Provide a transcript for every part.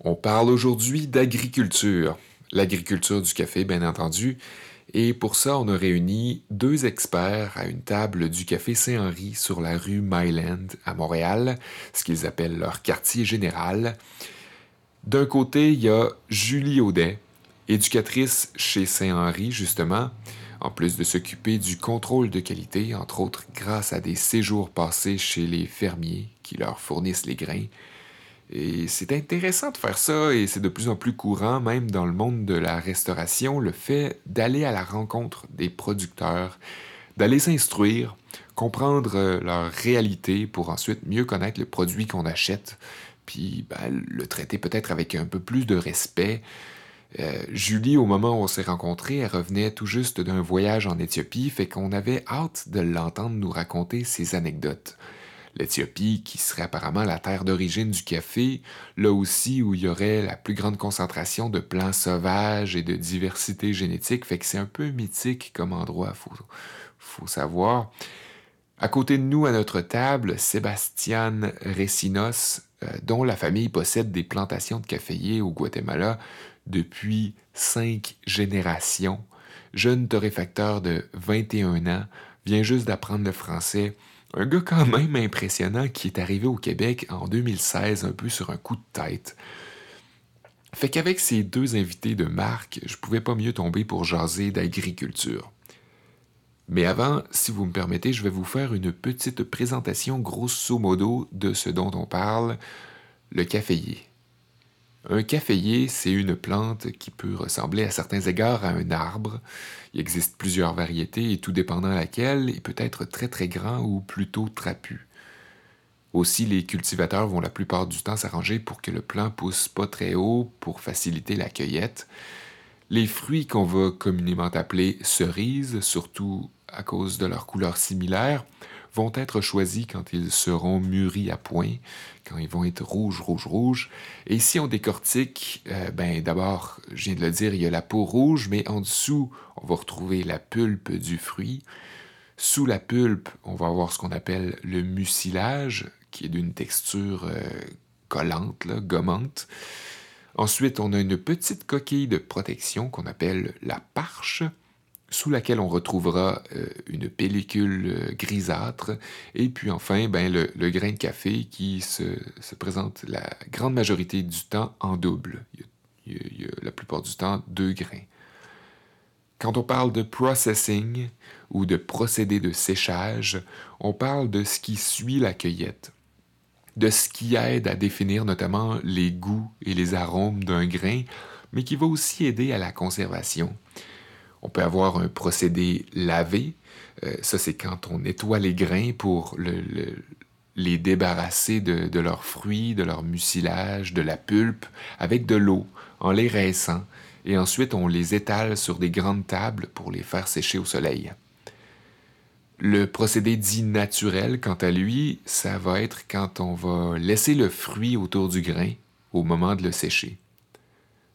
On parle aujourd'hui d'agriculture, l'agriculture du café bien entendu, et pour ça on a réuni deux experts à une table du café Saint-Henri sur la rue Myland à Montréal, ce qu'ils appellent leur quartier général. D'un côté, il y a Julie Audet, éducatrice chez Saint-Henri justement, en plus de s'occuper du contrôle de qualité, entre autres grâce à des séjours passés chez les fermiers qui leur fournissent les grains. Et c'est intéressant de faire ça et c'est de plus en plus courant, même dans le monde de la restauration, le fait d'aller à la rencontre des producteurs, d'aller s'instruire, comprendre euh, leur réalité pour ensuite mieux connaître le produit qu'on achète, puis ben, le traiter peut-être avec un peu plus de respect. Euh, Julie, au moment où on s'est rencontrés, elle revenait tout juste d'un voyage en Éthiopie, fait qu'on avait hâte de l'entendre nous raconter ses anecdotes l'Éthiopie, qui serait apparemment la terre d'origine du café, là aussi où il y aurait la plus grande concentration de plants sauvages et de diversité génétique, fait que c'est un peu mythique comme endroit, faut, faut savoir. À côté de nous, à notre table, Sébastien Recinos, euh, dont la famille possède des plantations de caféiers au Guatemala depuis cinq générations. Jeune torréfacteur de 21 ans, vient juste d'apprendre le français un gars quand même impressionnant qui est arrivé au Québec en 2016 un peu sur un coup de tête. Fait qu'avec ces deux invités de marque, je pouvais pas mieux tomber pour jaser d'agriculture. Mais avant, si vous me permettez, je vais vous faire une petite présentation grosso modo de ce dont on parle, le caféier. Un caféier, c'est une plante qui peut ressembler à certains égards à un arbre. Il existe plusieurs variétés et tout dépendant laquelle, il peut être très très grand ou plutôt trapu. Aussi, les cultivateurs vont la plupart du temps s'arranger pour que le plant pousse pas très haut pour faciliter la cueillette. Les fruits qu'on va communément appeler cerises, surtout à cause de leur couleur similaire, vont être choisis quand ils seront mûris à point, quand ils vont être rouges, rouges, rouges. Et si on décortique, euh, ben d'abord, je viens de le dire, il y a la peau rouge, mais en dessous, on va retrouver la pulpe du fruit. Sous la pulpe, on va avoir ce qu'on appelle le mucilage, qui est d'une texture euh, collante, gommante. Ensuite, on a une petite coquille de protection qu'on appelle la parche sous laquelle on retrouvera euh, une pellicule euh, grisâtre, et puis enfin ben, le, grain de café qui se, présente la grande majorité du temps en double. Il y, a, la plupart du temps deux grains. Quand on parle de processing ou de procédé de séchage, on parle de ce qui suit la cueillette, de ce qui aide à définir notamment les goûts et les arômes d'un grain, mais qui va aussi aider à la conservation. On peut avoir un procédé lavé. Euh, ça, c'est quand on nettoie les grains pour les débarrasser de, leurs fruits, de leur mucilage, de la pulpe, avec de l'eau, en les rinçant. Et ensuite, on les étale sur des grandes tables pour les faire sécher au soleil. Le procédé dit naturel, quant à lui, ça va être quand on va laisser le fruit autour du grain au moment de le sécher.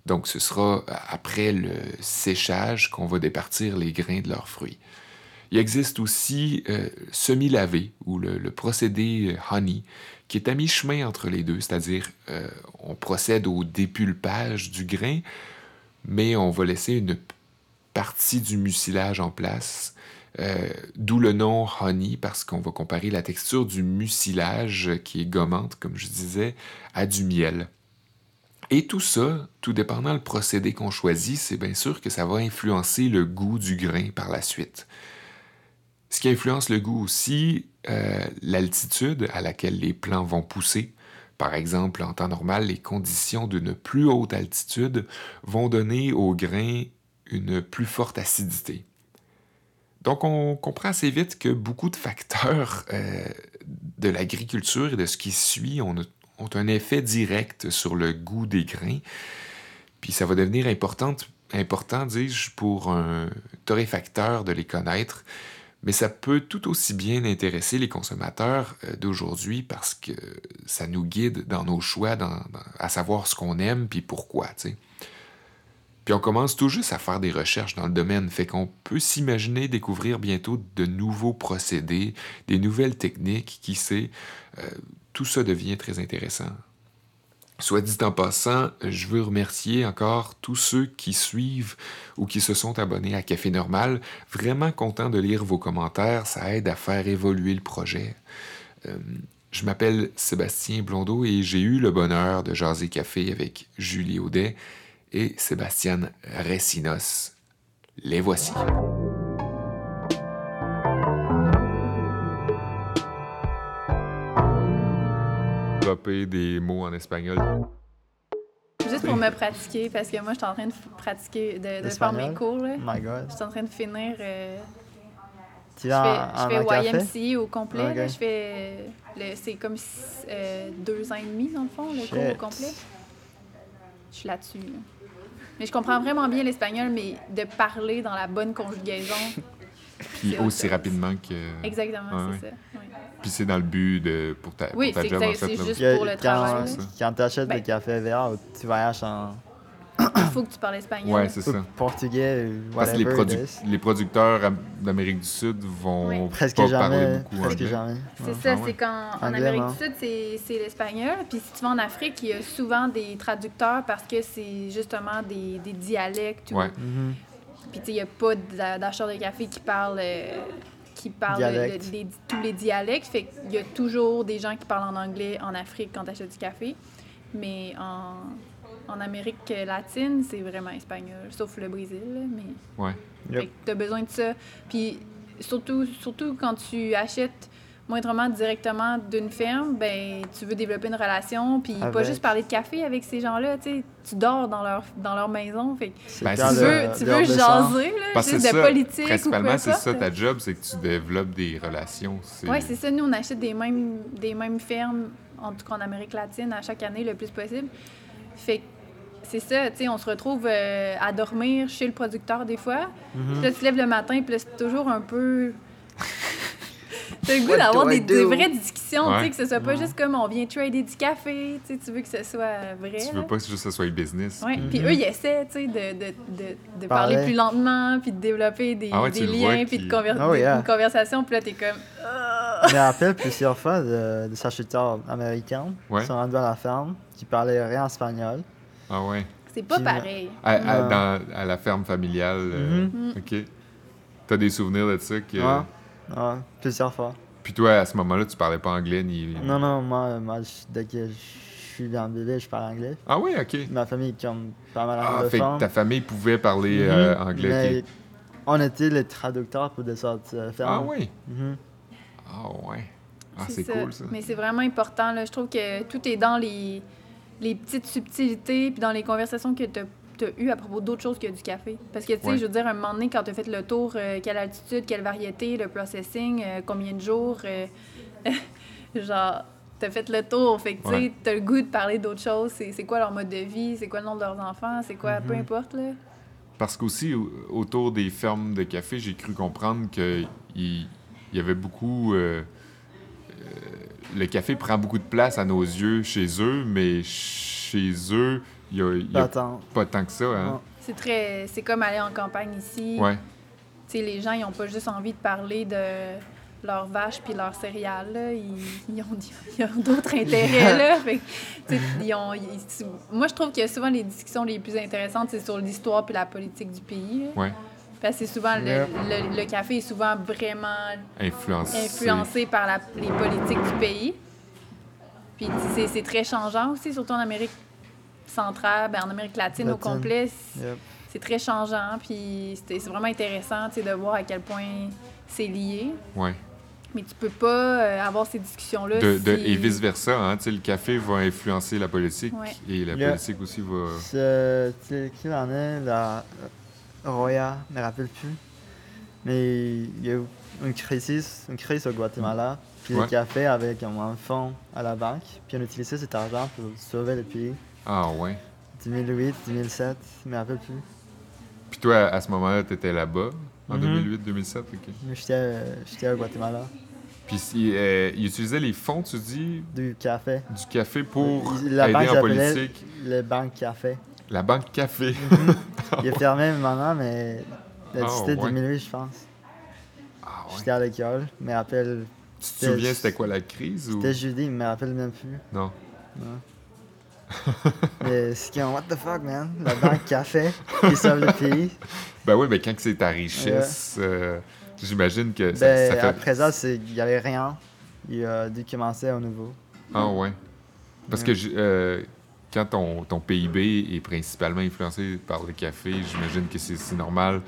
Donc, ce sera euh, après le séchage qu'on va départir les grains de leurs fruits. Il existe aussi euh, semi-lavé ou le, procédé euh, honey qui est à mi-chemin entre les deux, c'est-à-dire on procède au dépulpage du grain, mais on va laisser une partie du mucilage en place, d'où le nom honey parce qu'on va comparer la texture du mucilage qui est gommante, comme je disais, à du miel. Et tout ça, tout dépendant le procédé qu'on choisit, c'est bien sûr que ça va influencer le goût du grain par la suite. Ce qui influence le goût aussi, euh, l'altitude à laquelle les plants vont pousser. Par exemple, en temps normal, les conditions d'une plus haute altitude vont donner au grain une plus forte acidité. Donc on comprend assez vite que beaucoup de facteurs euh, de l'agriculture et de ce qui suit ont, ont un effet direct sur le goût des grains. Puis ça va devenir important, important dis-je, pour un torréfacteur de les connaître. Mais ça peut tout aussi bien intéresser les consommateurs euh, d'aujourd'hui parce que ça nous guide dans nos choix, à savoir ce qu'on aime puis pourquoi. Puis on commence tout juste à faire des recherches dans le domaine, fait qu'on peut s'imaginer découvrir bientôt de nouveaux procédés, des nouvelles techniques, qui sait. Tout ça devient très intéressant. Soit dit en passant, je veux remercier encore tous ceux qui suivent ou qui se sont abonnés à Café Normal. Vraiment content de lire vos commentaires, ça aide à faire évoluer le projet. Euh, je m'appelle Sébastien Blondeau et j'ai eu le bonheur de jaser café avec Julie Audet et Sébastien Recinos. Les voici. Développer des mots en espagnol. Juste pour me pratiquer, parce que moi, je suis en train de pratiquer, de, de faire mes cours. Là. Oh my god. Je suis en train de finir. euh, Tu je fais, je fais? YMCA au complet. Là. Je fais. C'est comme euh, deux ans et demi, dans le fond, le cours au complet. Je suis là-dessus. là. Mais je comprends vraiment bien l'espagnol, mais de parler dans la bonne conjugaison. Puis aussi rapidement que. Exactement, Ouais, c'est ouais. ça. oui. Puis c'est dans le but de. pour ta, Oui, pour ta c'est job en exact- fait. c'est là. juste- pour le quand, travail. Quand tu achètes Ben- des cafés verts, tu voyages en Il faut que tu parles espagnol. Ouais, c'est ça. portugais Parce que les, produ- les producteurs am- d'Amérique du Sud vont Oui. Presque pas jamais. parler beaucoup Presque jamais. C'est Ouais. ça, Ah c'est qu'en en Amérique du Sud, c'est c'est l'espagnol. Puis si tu vas en Afrique, il y a souvent des traducteurs parce que c'est justement des, des dialectes. ou- Ouais. Mhm. Puis tu sais, il n'y a pas d'a- d'acheteurs de café qui parlent, euh, qui de- de- des- tous les dialectes. Fait qu'il y a toujours des gens qui parlent en anglais en Afrique quand tu achètes du café. Mais en, en Amérique latine, c'est vraiment espagnol, sauf le Brésil. mais... Ouais. Yep. Fait que t'as besoin de ça. Puis surtout, surtout quand tu achètes moindrement directement d'une ferme, ben tu veux développer une relation, puis pas juste parler de café avec ces gens-là, tu sais. Tu dors dans leur, dans leur maison, fait que C'est Ben, tu veux, tu jaser, là, Parce de ça, politique principalement, c'est ça ta job, c'est que tu développes des relations. Oui, c'est ça. Nous, on achète des mêmes, des mêmes fermes, en tout cas en Amérique latine, à chaque année le plus possible. Fait que c'est ça, tu sais, on se retrouve euh, à dormir chez le producteur des fois. Mhm. Puis là, tu te lèves le matin, puis là, c'est toujours un peu. T'as le goût d'avoir des, vraies discussions, tu Ouais. sais, que ce soit pas Ouais. juste comme on vient trader du café, tu sais, tu veux que ce soit vrai. Tu là. veux pas que juste que ce soit business. Ouais. puis- Puis eux, ils essaient, tu sais, de, de, de, de Parler. parler plus lentement, puis de développer des, Ah ouais, des liens, puis de conver- Oh, des- yeah. une conversation, puis là, t'es comme. Ah! Mais appelle plusieurs fois de, des acheteurs américains Ouais. qui sont rendus à la ferme, qui parlaient rien espagnol. Ah ouais. C'est pas pareil. À, à- Non. dans, à la ferme familiale. euh, Mhm. OK. T'as des souvenirs de ça que. Ouais, plusieurs fois. Puis toi, à ce moment-là, tu parlais pas anglais ni. Non, non, moi, moi je- dès que je suis dans le bébé, je parle anglais. Ah oui, OK. Ma famille comme pas mal Ah, fait anglophone. que ta famille pouvait parler Mhm. euh, anglais. Mais on était les traducteurs pour des sortes de fermes. Ah oui? Mhm. Ah ouais. Ah, c'est cool ça. Mais c'est vraiment important. Là. Je trouve que tout est dans les, les petites subtilités puis dans les conversations que tu as, eues à propos d'autres choses que du café. Parce que, tu sais, Ouais. je veux dire, un moment donné, quand tu as fait le tour, euh, quelle altitude, quelle variété, le processing, euh, combien de jours, euh, genre, tu as fait le tour. Fait que, tu sais, Ouais. tu as le goût de parler d'autres choses. C'est quoi leur mode de vie, c'est quoi le nom de leurs enfants, c'est quoi, peu Mhm. importe, là. Parce qu'aussi, au- autour des fermes de café, j'ai cru comprendre qu'il il y avait beaucoup. le café prend beaucoup de place à nos yeux chez eux, mais chez eux, n'y a, il y a pas tant que ça. Hein? C'est très... C'est comme aller en campagne ici. Ouais. Tu sais, les gens, ils n'ont pas juste envie de parler de leurs vaches puis leurs céréales, là. Ils, ils ont, ils ont d'autres intérêts, là. Fait ils ont, ils- moi, je trouve que souvent, les discussions les plus intéressantes, c'est sur l'histoire puis la politique du pays, là. Ouais. Parce que c'est souvent, le, le- le café est souvent vraiment Influencé. influencé par la- les politiques du pays. Puis c'est- c'est très changeant aussi, surtout en Amérique centrale, ben, en Amérique latine, au complet. C'est- Yep. c'est très changeant, puis c'était- c'est vraiment intéressant de voir à quel point c'est lié. Ouais. Mais tu peux pas euh, avoir ces discussions-là. De, de- si- et vice-versa, hein? le café va influencer la politique Ouais. et la politique aussi va. Sais, qui en est, la Roya, je me rappelle plus. Mais il y a eu une crise, une crise au Guatemala. Puis Ouais. le café avec un un fonds à la banque. Puis on utilisait cet argent pour sauver le pays. Ah ouais. 2008, 2007, je me rappelle plus. Puis toi, à ce moment-là, tu étais là-bas, en Mhm. 2008-2007, OK. Mais j'étais euh, j'étais au Guatemala. Puis euh, ils utilisaient les fonds, tu dis, Du café. du café pour Il- la banque aider en s'appelait politique. le banque café. La banque café. Il est fermé maintenant, mais Ah, c'était ouais. 2008, je pense. Ah ouais. J'étais à l'école, me rappelle. Tu te souviens, c'était quoi la crise ou... C'était jeudi, je me rappelle même plus. Non. Non. mais c'est comme, what the fuck, man? La banque café qui sauve le pays. Ben oui, mais quand c'est ta richesse, euh, j'imagine que ça, Ben, ça fait... ça, c'est- il n'y avait rien. Il a dû commencer à nouveau. Ah ouais. Parce que euh, quand ton, ton PIB est principalement influencé par le café, j'imagine que c'est normal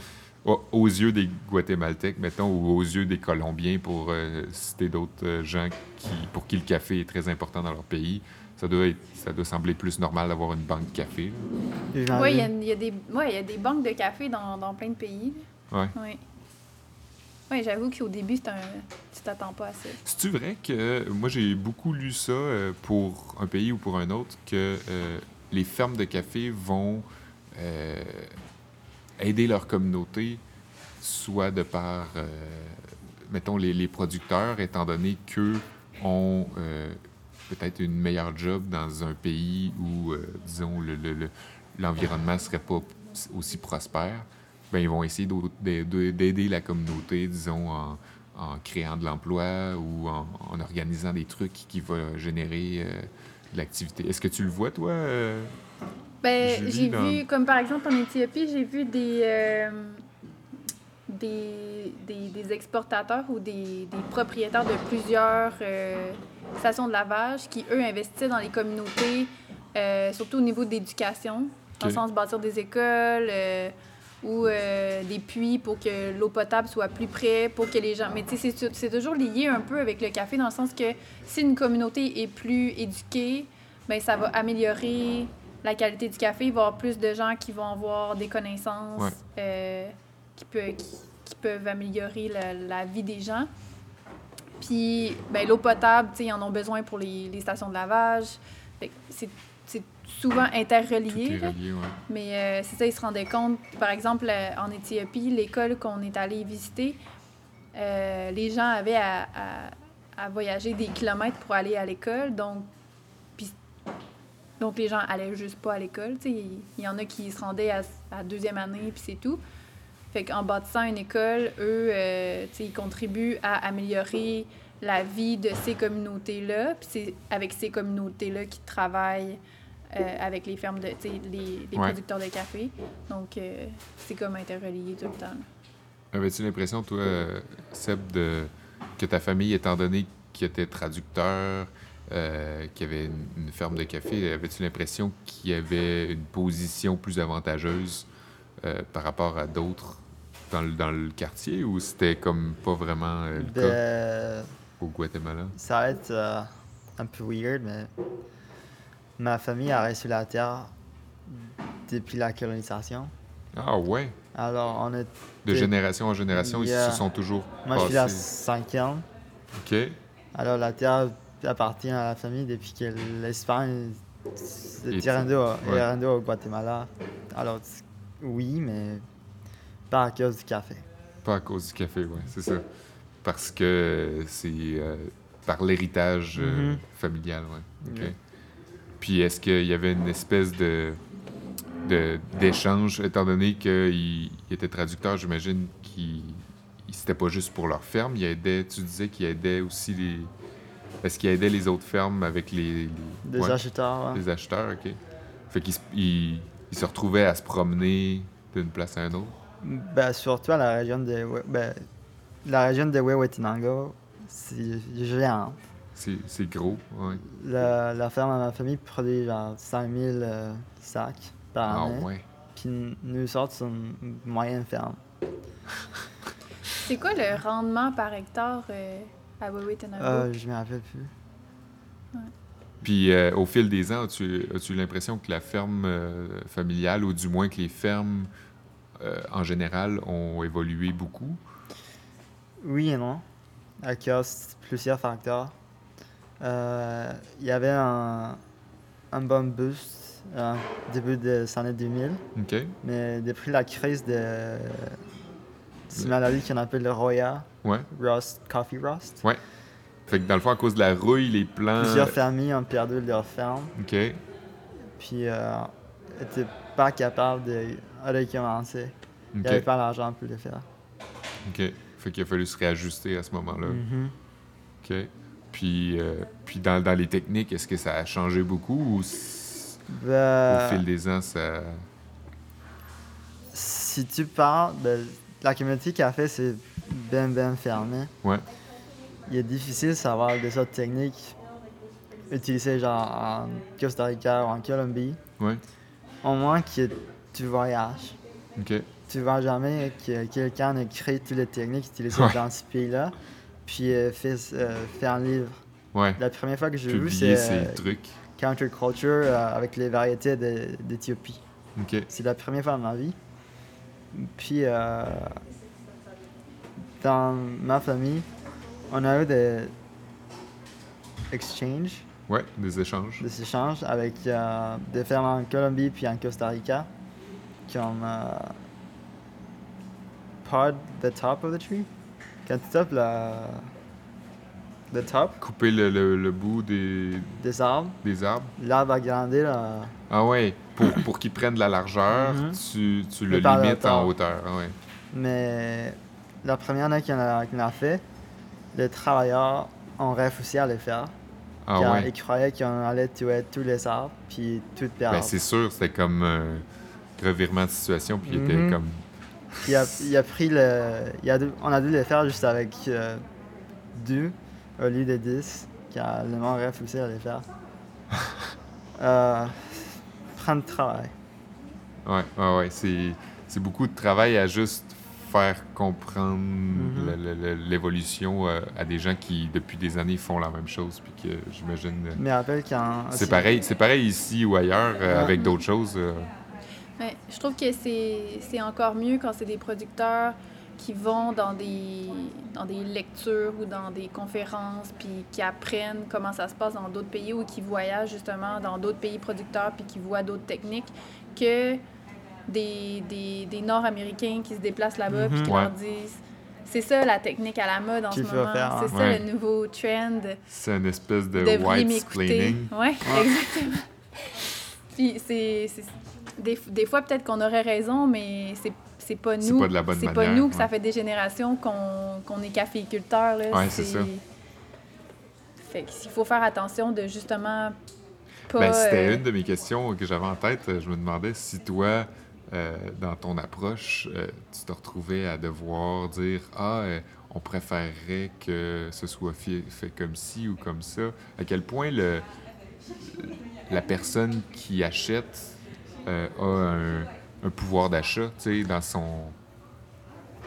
au- aux yeux des Guatémaltèques, mettons, ou aux yeux des Colombiens, pour euh, citer d'autres gens qui, pour qui le café est très important dans leur pays. Ça doit, être, ça doit sembler plus normal d'avoir une banque de café. Oui, il y, a- y des- ouais, y a des banques de café dans, dans plein de pays. Ouais. Oui. Oui, j'avoue qu'au début, c'est un... tu t'attends pas à ça. C'est-tu vrai que moi j'ai beaucoup lu ça euh, pour un pays ou pour un autre que euh, les fermes de café vont euh, aider leur communauté, soit de par, euh, mettons, les, les producteurs, étant donné qu'eux ont euh, peut-être une meilleure job dans un pays où, euh, disons, le- le- le- l'environnement ne serait pas aussi prospère. Ben, ils vont essayer d'aider la communauté, disons, en, en créant de l'emploi ou en, en organisant des trucs qui vont générer euh, de l'activité. Est-ce que tu le vois, toi? euh? Ben, j'ai dans- vu, comme par exemple en Éthiopie, j'ai vu des, euh, des, des, des exportateurs ou des, des propriétaires de plusieurs euh, stations de lavage qui, eux, investissaient dans les communautés, euh, surtout au niveau de l'éducation, dans le sens de bâtir des écoles euh, ou euh, des puits pour que l'eau potable soit plus près, pour que les gens... Mais tu sais, c'est- toujours lié un peu avec le café, dans le sens que si une communauté est plus éduquée, ben ça va améliorer la qualité du café. Il va y avoir plus de gens qui vont avoir des connaissances Ouais. qui, peut- qui, qui peuvent améliorer la, la vie des gens. Puis, ben, l'eau potable, ils en ont besoin pour les, les stations de lavage. C'est souvent Tout interrelié. est là. relié, ouais. Mais euh, c'est ça, ils se rendaient compte. Par exemple, euh, en Éthiopie, l'école qu'on est allé visiter, euh, les gens avaient à, à- à voyager des kilomètres pour aller à l'école. Donc, donc les gens allaient juste pas à l'école. il y en a qui se rendaient à, à deuxième année, puis c'est tout. Fait qu'en bâtissant une école, eux, euh, ils contribuent à améliorer la vie de ces communautés-là. Puis c'est avec ces communautés-là qu'ils travaillent euh, avec les fermes de, les, les Ouais. producteurs de café. Donc, euh, c'est comme interrelié tout le temps. Avais-tu l'impression, toi, euh, Seb, de, que ta famille, étant donné qu'il était traducteur, euh, qu'il y avait une, une ferme de café, avais-tu l'impression qu'il y avait une position plus avantageuse euh, par rapport à d'autres dans le, dans le quartier ou c'était comme pas vraiment euh, le cas au Guatemala? ça va être euh, un peu weird, mais ma famille a reçu la terre depuis la colonisation. Ah ouais! Alors, on est. De génération en génération, Yeah. ils se sont toujours Moi, je suis la passés. cinquième. OK. Alors, la terre appartient à la famille depuis que l'Espagne est rendu au Guatemala. Alors, oui, mais pas à cause du café. Pas à cause du café, oui, c'est ça. Parce que c'est euh, par l'héritage euh, Mhm. familial, oui. Puis est-ce qu'il y avait une espèce de de- d'échange, étant donné qu'il il était traducteur, j'imagine qu'il il- c'était pas juste pour leur ferme, il aidait, tu disais qu'il aidait aussi les... Est-ce qu'il aidait les autres fermes avec les... les- ouais, acheteurs, ouais. les acheteurs, OK. Fait qu'il se- il- il se retrouvait à se promener d'une place à une autre. Ben, surtout à la région de, Hue- ben, la région de Huehuetenango, c'est géant. C'est c'est gros, ouais. La, la ferme à ma famille produit genre 5000 euh, sacs par Ah année. ouais. Puis nous autres, c'est une moyenne ferme. C'est quoi le rendement par hectare euh, à Huehuetenango? Euh, je me rappelle plus. Puis euh, au fil des ans, as-tu as l'impression que la ferme euh, familiale, ou du moins que les fermes en général, ont évolué beaucoup? Oui et non. À cause de plusieurs facteurs. Euh, Il y avait un, un bon boost euh, début des années 2000, OK. mais depuis la crise de cette maladie qu'on appelle le Roya, Ouais. Rust, Coffee Rust, Fait que dans le fond, à cause de la rouille, les plants. plusieurs familles ont perdu leur ferme, OK. puis euh, n'étaient pas capables de recommencer. Il n'y avait pas l'argent pour le faire. OK. Fait qu'il a fallu se réajuster à ce moment-là. Mhm. OK. Puis, euh, puis dans, dans les techniques, est-ce que ça a changé beaucoup ou Ben, Au fil des ans, ça. si tu parles de la communauté café, c'est bien, bien fermé. Ouais. Il est difficile de savoir des autres techniques utilisées genre en Costa Rica ou en Colombie. Ouais. Au moins que tu voyages. Tu vois jamais que quelqu'un ait créé toutes les techniques utilisées Ouais. dans ce pays-là, puis euh, fait, euh, fait un livre. Ouais. La première fois que j'ai vu, c'est ces euh. Counterculture euh, avec les variétés d'Éthiopie. OK. C'est la première fois de ma vie. Puis, euh, dans ma famille, on a eu des exchanges, Ouais, des échanges. des échanges avec des fermes en Colombie puis en Costa Rica, comme euh, pod the top of the tree? Quand tu tapes la, le top? Couper le, le- le bout des, des arbres, des arbres. l'arbre a grandi là. Ah ouais, pour, pour qu'il prenne de la largeur, Mhm. tu, tu le limites en hauteur. Ah ouais. Mais la première année qu'on a, qu'on a fait, les travailleurs ont refusé à le faire. Ah ouais. Ils croyaient qu'on allait tuer tous les arbres, puis tout perdre. Ben, c'est sûr, c'était comme un revirement de situation, puis il était Mhm. comme. il, a, il a pris le. il a dû- on a dû le faire juste avec euh, deux au lieu de dix, car le monde refusé à le faire. euh, prendre du travail. Ouais, ouais, ouais. C'est, c'est beaucoup de travail à juste faire comprendre Mhm. l'évolution euh, à des gens qui, depuis des années, font la même chose. Puis que j'imagine. euh, Mais rappelle quand. c'est pareil, c'est pareil ici ou ailleurs euh, avec d'autres choses. Mais je trouve que c'est c'est encore mieux quand c'est des producteurs qui vont dans des, dans des lectures ou dans des conférences, puis qui apprennent comment ça se passe dans d'autres pays ou qui voyagent justement dans d'autres pays producteurs, puis qui voient d'autres techniques, que des, des, des Nord-Américains qui se déplacent là-bas, puis Mhm. qui Ouais. leur disent... C'est ça la technique à la mode en Qu'il ce moment. faire, hein. C'est ça Ouais. le nouveau trend. c'est une espèce de devriez white m'écouter. explaining. Oui, exactement. Puis c'est. C'est- Des, des fois, peut-être qu'on aurait raison, mais c'est c'est pas C'est nous. pas de la bonne C'est pas manière, nous que ça fait des générations qu'on qu'on est caféiculteurs. là. Ouais, c'est ça. Fait qu'il faut faire attention de justement pas. Ben, c'était euh, une de mes questions que j'avais en tête. Je me demandais si toi, euh, dans ton approche, euh, tu te retrouvais à devoir dire Ah, on préférerait que ce soit fait comme ci ou comme ça. À quel point le, la personne qui achète euh, a un, un pouvoir d'achat, tu sais, dans son.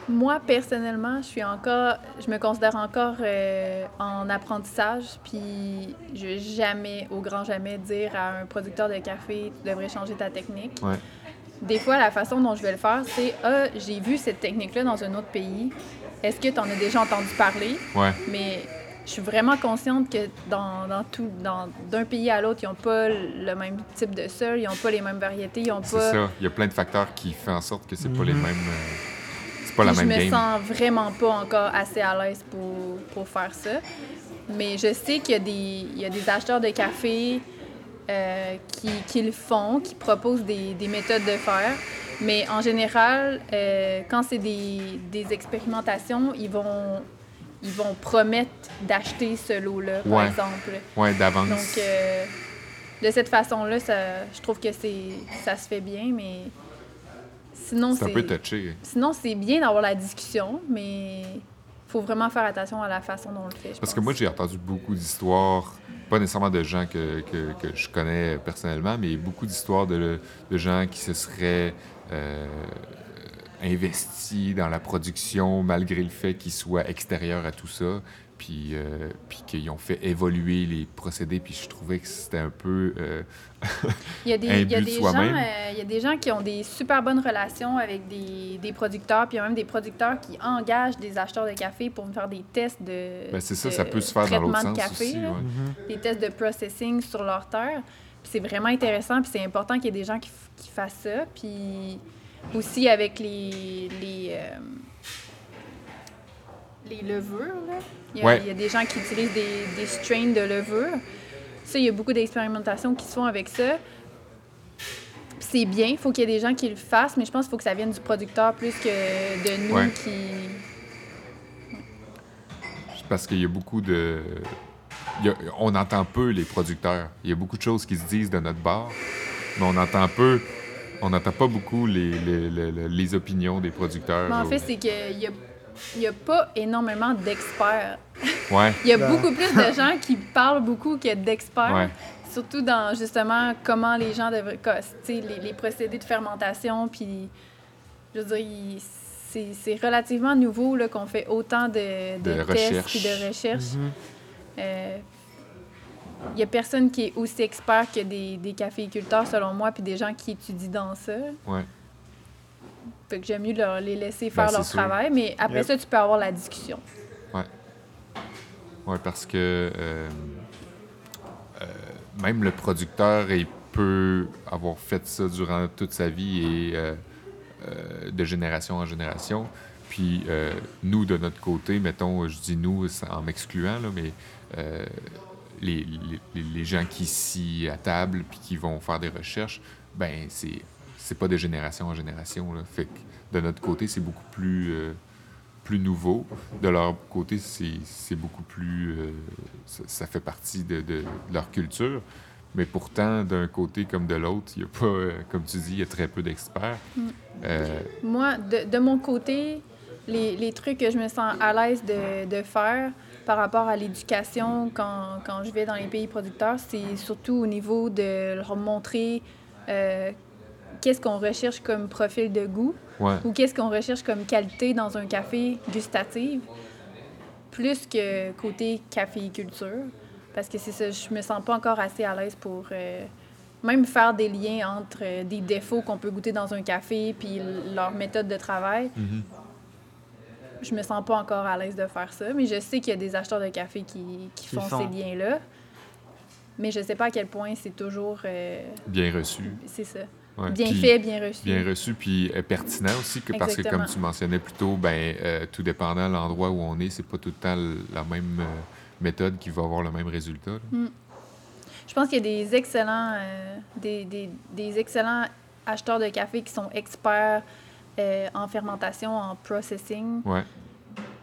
Moi, personnellement, je suis encore, je me considère encore euh, en apprentissage, puis je vais jamais, au grand jamais, dire à un producteur de café, tu devrais changer ta technique. Ouais. Des fois, la façon dont je vais le faire, c'est Ah, j'ai vu cette technique-là dans un autre pays. Est-ce que tu en as déjà entendu parler? Ouais, Mais je suis vraiment consciente que dans, dans tout, dans, d'un pays à l'autre, ils n'ont pas le même type de sol, ils n'ont pas les mêmes variétés, ils n'ont c'est pas. ça. Il y a plein de facteurs qui font en sorte que c'est pas les Mhm. mêmes. euh, c'est pas la même je me game. sens vraiment pas encore assez à l'aise pour, pour faire ça. Mais je sais qu'il y a des, il y a des acheteurs de café euh, qui, qui le font, qui proposent des, des méthodes de faire. Mais en général, euh, quand c'est des, des expérimentations, ils vont, ils vont promettre d'acheter ce lot-là, par Ouais. exemple. Ouais, d'avance. Donc, euh, de cette façon-là, je trouve que c'est, ça se fait bien, mais sinon, c'est un peu touché. Sinon, c'est bien d'avoir la discussion, mais faut vraiment faire attention à la façon dont on le fait. Parce que moi, j'ai entendu beaucoup d'histoires, pas nécessairement de gens que, que, que je connais personnellement, mais beaucoup d'histoires de, de gens qui se seraient euh, investis dans la production malgré le fait qu'ils soient extérieurs à tout ça, puis, euh, puis qu'ils ont fait évoluer les procédés, puis je trouvais que c'était un peu... euh, il y a des, un il y a but de des gens, soi-même. euh, il y a des gens qui ont des super bonnes relations avec des, des producteurs, puis il y a même des producteurs qui engagent des acheteurs de café pour faire des tests de. ben c'est ça, de ça peut se faire dans l'autre traitement sens de café, aussi. ouais. des tests de processing sur leur terre. Puis c'est vraiment intéressant, puis c'est important qu'il y ait des gens qui, qui fassent ça. Puis aussi avec les, les, euh, les levures, là. Il y, a, Ouais. il y a des gens qui utilisent des, des strains de levure. Ça, il y a beaucoup d'expérimentations qui se font avec ça. C'est bien, il faut qu'il y ait des gens qui le fassent, mais je pense qu'il faut que ça vienne du producteur plus que de nous Ouais. qui... Parce qu'il y a beaucoup de. a- on entend peu les producteurs. Il y a beaucoup de choses qui se disent de notre bord. mais on entend peu, on n'entend pas beaucoup les, les, les, les opinions des producteurs. Mais en ou- fait, c'est qu'il n'y a, il y a pas énormément d'experts. Ouais, Il y a Ben. beaucoup plus de gens qui parlent beaucoup que d'experts. ouais, Surtout dans justement comment les gens devraient. co- tu sais, Les, les procédés de fermentation. Puis, je veux dire, c'est c'est relativement nouveau là, qu'on fait autant de, de De tests recherches. puis de recherches. Mhm. Euh, n'y a personne qui est aussi expert que des, des caféiculteurs, selon moi, puis des gens qui étudient dans ça. ouais. Fait que j'aime mieux leur, les laisser faire Ben, c'est leur sûr. travail, mais après Yep. ça, tu peux avoir la discussion. Ouais, parce que euh, euh, même le producteur, il peut avoir fait ça durant toute sa vie et euh, euh, de génération en génération. Puis euh, nous, de notre côté, mettons, je dis nous c'est en m'excluant, là, mais euh, les, les, les gens qui s'y à table puis qui vont faire des recherches, ben c'est c'est pas de génération en génération. Là. Fait que de notre côté, c'est beaucoup plus euh, plus nouveau. De leur côté, c'est beaucoup plus. euh, ça, ça fait partie de, de leur culture. Mais pourtant, d'un côté comme de l'autre, il n'y a pas, euh, comme tu dis, il y a très peu d'experts. Euh, Moi, de, de mon côté, les, les trucs que je me sens à l'aise de, de faire par rapport à l'éducation quand, quand je vais dans les pays producteurs, c'est surtout au niveau de leur montrer euh, qu'est-ce qu'on recherche comme profil de goût ouais, ou qu'est-ce qu'on recherche comme qualité dans un café gustative, plus que côté caféiculture. Parce que c'est ça, je me sens pas encore assez à l'aise pour euh, même faire des liens entre euh, des défauts qu'on peut goûter dans un café puis leur méthode de travail. Mhm. Je me sens pas encore à l'aise de faire ça, mais je sais qu'il y a des acheteurs de café qui, qui font, font. ces liens-là. Mais je sais pas à quel point c'est toujours... euh, bien reçu. c'est ça. Ouais. Bien Puis- fait, bien reçu. Bien reçu, puis euh, pertinent aussi, que, parce que comme tu mentionnais plus tôt, ben, euh, tout dépendant de l'endroit où on est, c'est pas tout le temps la même euh, méthode qui va avoir le même résultat. là. Je pense qu'il y a des excellents, des, des- des excellents acheteurs de café qui sont experts euh, en fermentation, en processing, Ouais,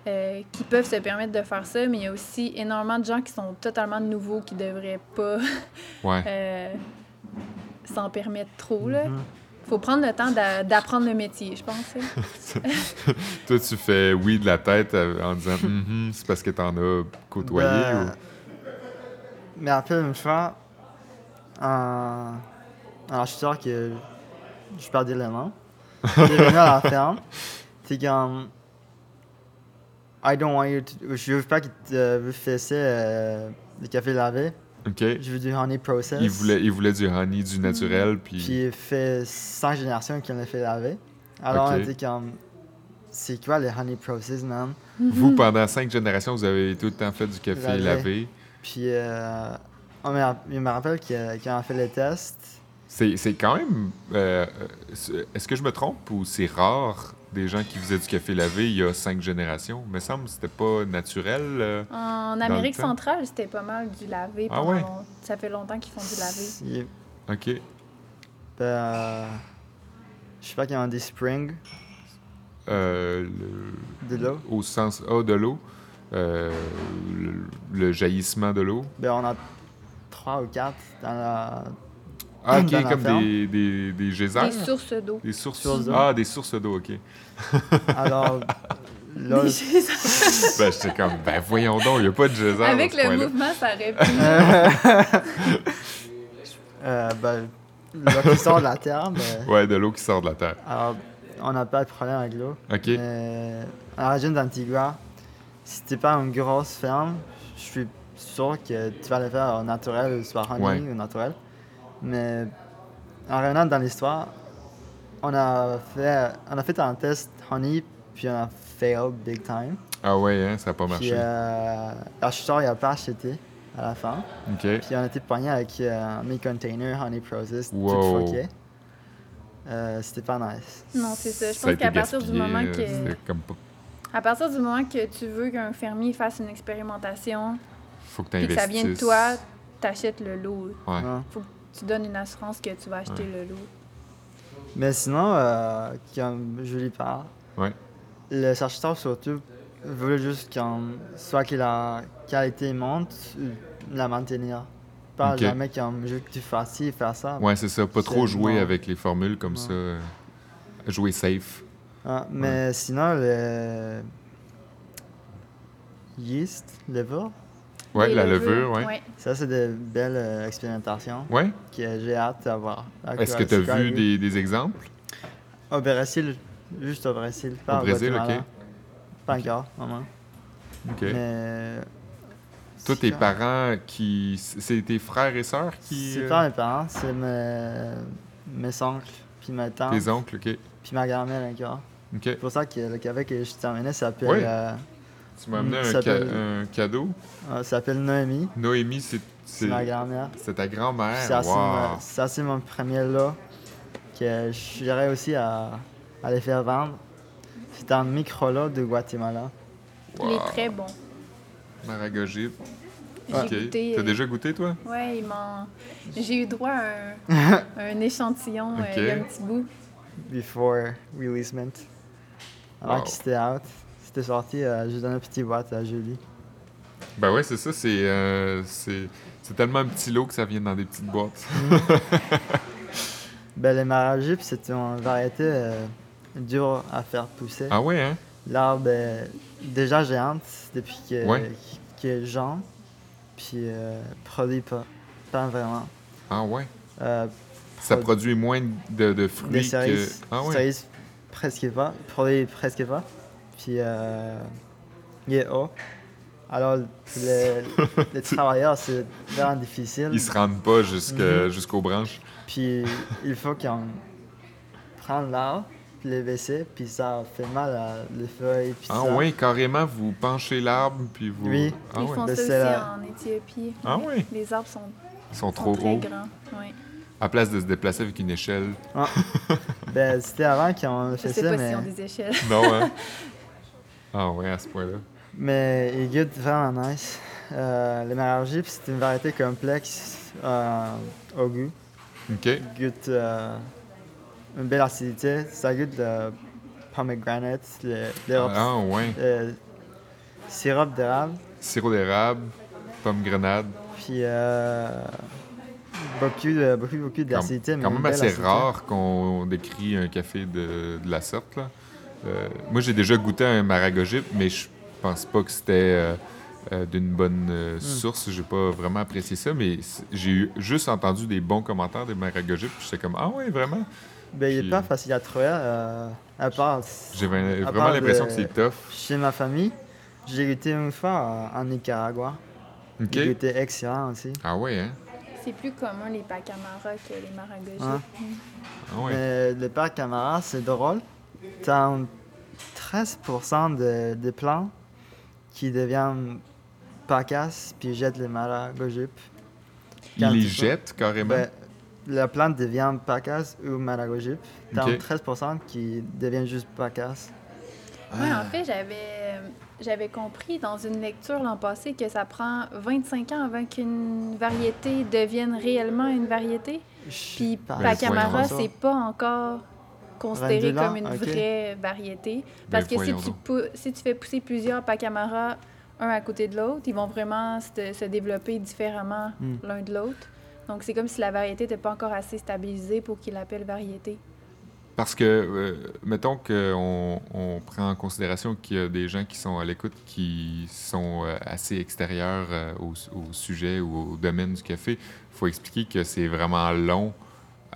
euh, qui peuvent se permettre de faire ça, mais il y a aussi énormément de gens qui sont totalement nouveaux qui devraient pas ouais. euh, s'en permettre trop. Là. Mhm. faut prendre le temps d'a- d'apprendre le métier, je pense. hein. Toi, tu fais oui de la tête en disant Mhm, c'est parce que t'en as côtoyé Ben, ou... Mais après, une fois, un, un acheteur que je perdais le nom, il est venu à la ferme. C'est comme. I don't want you to. Je veux pas que tu euh, fasses euh, du café lavé. OK. Je veux du honey process. Il voulait, il voulait du honey, du naturel, puis... Puis il fait 100 générations qu'il l'a fait laver. Alors Ok. on était comme. C'est quoi le honey process, man? Vous, pendant cinq générations, vous avez tout le temps fait du café Lavé. lavé. Puis euh, on me il me rappelle que- quand on a fait les tests, C'est c'est quand même... euh, c'est- Est-ce que je me trompe ou c'est rare des gens qui faisaient du café lavé il y a cinq générations? Il me semble que c'était pas naturel. euh. En Amérique centrale, c'était pas mal du lavé. Ah pendant ouais? long- Ça fait longtemps qu'ils font du lavé. OK. ben, euh, je sais pas qu'il y a des springs Euh, le- de l'eau? Au sens A de l'eau. euh, le, le jaillissement de l'eau. Ben, on a trois ou quatre dans la. Ah, OK, comme des, des, des geysers? Des sources d'eau. Des sources Sources d'eau. Ah, des sources d'eau, OK. Alors, là, Des geysers. ben, j'étais comme, ben voyons donc, il n'y a pas de geyser Avec dans ce le mouvement, ça aurait pu. euh, ben, l'eau qui sort de la terre, mais. Ouais, de l'eau qui sort de la terre. Alors, on n'a pas de problème avec l'eau. OK. Mais à la région d'Antigua, si t'es pas une grosse ferme, je suis sûr que tu vas le faire au naturel ou soit honey Ouais. ou naturel. Mais en revenant dans l'histoire, on a fait on a fait un test honey puis on a fail big time. Ah ouais, hein, ça n'a pas Puis marché. euh, l'acheteur il a pas acheté à la fin. OK. Puis on a été pogné avec euh, mes containers honey process Wow. tout foqué. Euh, C'était pas nice. Non, c'est ça. Je Ça pense qu'à partir du moment euh, que. comme pas... À partir du moment que tu veux qu'un fermier fasse une expérimentation, Faut que tu puis que ça vient de toi, t'achètes le lot. Ouais. Non. Faut que tu donnes une assurance que tu vas acheter le lot. Mais sinon, euh, comme je lui parle, Ouais. le acheteur surtout veut juste comme, soit que la qualité monte ou la maintenir. parle Ok. jamais comme je veux que tu fasses ci, faire ça. Ouais, c'est ça. Pas trop jouer avec les formules comme ça. euh, Jouer safe. Ah, mais sinon, le yeast, levure, Ouais, Les la levure, ouais. ouais. ça c'est de belles euh, expérimentations Ouais. que j'ai hâte d'avoir. Est-ce que tu as vu des, des exemples? Au Brésil, juste au Brésil, pas Au Brésil, Guatemala. ok. Pas encore, maman. OK. Mais. Toi, tes parents qui. C'est tes frères et sœurs qui. C'est euh, pas mes parents, c'est mes, mes oncles, puis ma tante, Tes oncles, OK. puis ma grand-mère encore. OK. C'est pour ça que le café que je terminais s'appelle Oui. euh, Tu m'as amené Mm, un, ca- un cadeau. euh, ça s'appelle Noémie, Noémie, c'est. c'est ma grand-mère. c'est ta grand-mère. Ça, c'est Wow. mon premier lot que j'irais aussi à, à les faire vendre. C'est un micro-lot de Guatemala. Il est très bon. Maragogip. J'ai OK. goûté. T'as euh, déjà goûté, toi? Ouais, m'ont- J'ai eu droit à un, un échantillon euh, Ok. il y a un petit bout. Before releasement. Avant Wow. que c'était out, c'était sorti, euh, j'ai donné une petite boîte à Julie. Ben ouais, c'est ça. C'est euh, c'est c'est tellement un petit lot que ça vient dans des petites boîtes. Ben, les maragipes, c'est une variété euh, dure à faire pousser. Ah ouais, hein? L'arbre est déjà géante depuis que- Ouais. qu'il est puis euh, produit pas, pas vraiment. Ah ouais? Euh, Ça Prod- produit moins de, de fruits des que. cerises, Ah ouais. cerises presque pas, produit presque pas. Puis euh, il est haut. Alors, les, les travailleurs, c'est vraiment difficile. Ils se rendent pas jusque- Mhm. jusqu'aux branches. Puis il faut qu'on prenne l'arbre, puis les baisser, puis ça fait mal à les feuilles. Puis Ah ça. ouais, carrément, vous penchez l'arbre, puis vous. Oui. Ah Ils ouais. font Ben, ça aussi la- en Éthiopie. Ah Ouais. ouais? Les arbres sont, Ils sont sont trop très hauts. grands. Ouais. À place de se déplacer avec une échelle. Ben, c'était avant qu'on Je fait sais ça, pas mais, s'ils ont des échelles. Non, hein? Ah ouais, à ce point-là. mais il goûte vraiment nice. Euh, le maragip, c'est une variété complexe euh, au goût. OK. Il goûte euh, une belle acidité. Ça goûte le pomegranate, le, le Ah ouais. le sirop d'érable, Sirop d'érable, pomme grenade. puis euh, beaucoup, de, beaucoup, beaucoup d'acidité. Quand une même assez rare qu'on décrit un café de, de la sorte. Là. Euh, moi, j'ai déjà goûté un maragogip, mais je pense pas que c'était euh, euh, d'une bonne euh, source. J'ai pas vraiment apprécié ça, mais j'ai juste entendu des bons commentaires des maragogip. puis J'étais comme, ah ouais, vraiment? Ben, il n'est pas facile à trouver, euh, à part J'ai vraiment l'impression de- que c'est tough. chez ma famille. J'ai goûté une fois euh, en Nicaragua. OK? Il était excellent aussi. Ah ouais, hein? C'est plus commun les pacamara que les maragogis. Hein? Ah ouais. Mais le c'est drôle. T'as un 13% de, des plants qui deviennent pacasses puis jettent les maragojip. Ils quand les jettent carrément? Ben, la plante devient pacasse ou maragojip. T'as Ok. un 13% qui devient juste pacasse. Ouais, en fait, j'avais j'avais compris dans une lecture l'an passé que ça prend 25 ans avant qu'une variété devienne réellement une variété. Puis Par- Pacamara, c'est pas encore considéré 22 ans, comme une vraie variété. Parce que si tu, si tu fais pousser plusieurs Pacamara un à côté de l'autre, ils vont vraiment se, se développer différemment Hmm. l'un de l'autre. Donc c'est comme si la variété n'était pas encore assez stabilisée pour qu'ils l'appellent variété. Parce que, euh, mettons qu'on on prend en considération qu'il y a des gens qui sont à l'écoute qui sont euh, assez extérieurs euh, au, au sujet ou au domaine du café. Il faut expliquer que c'est vraiment long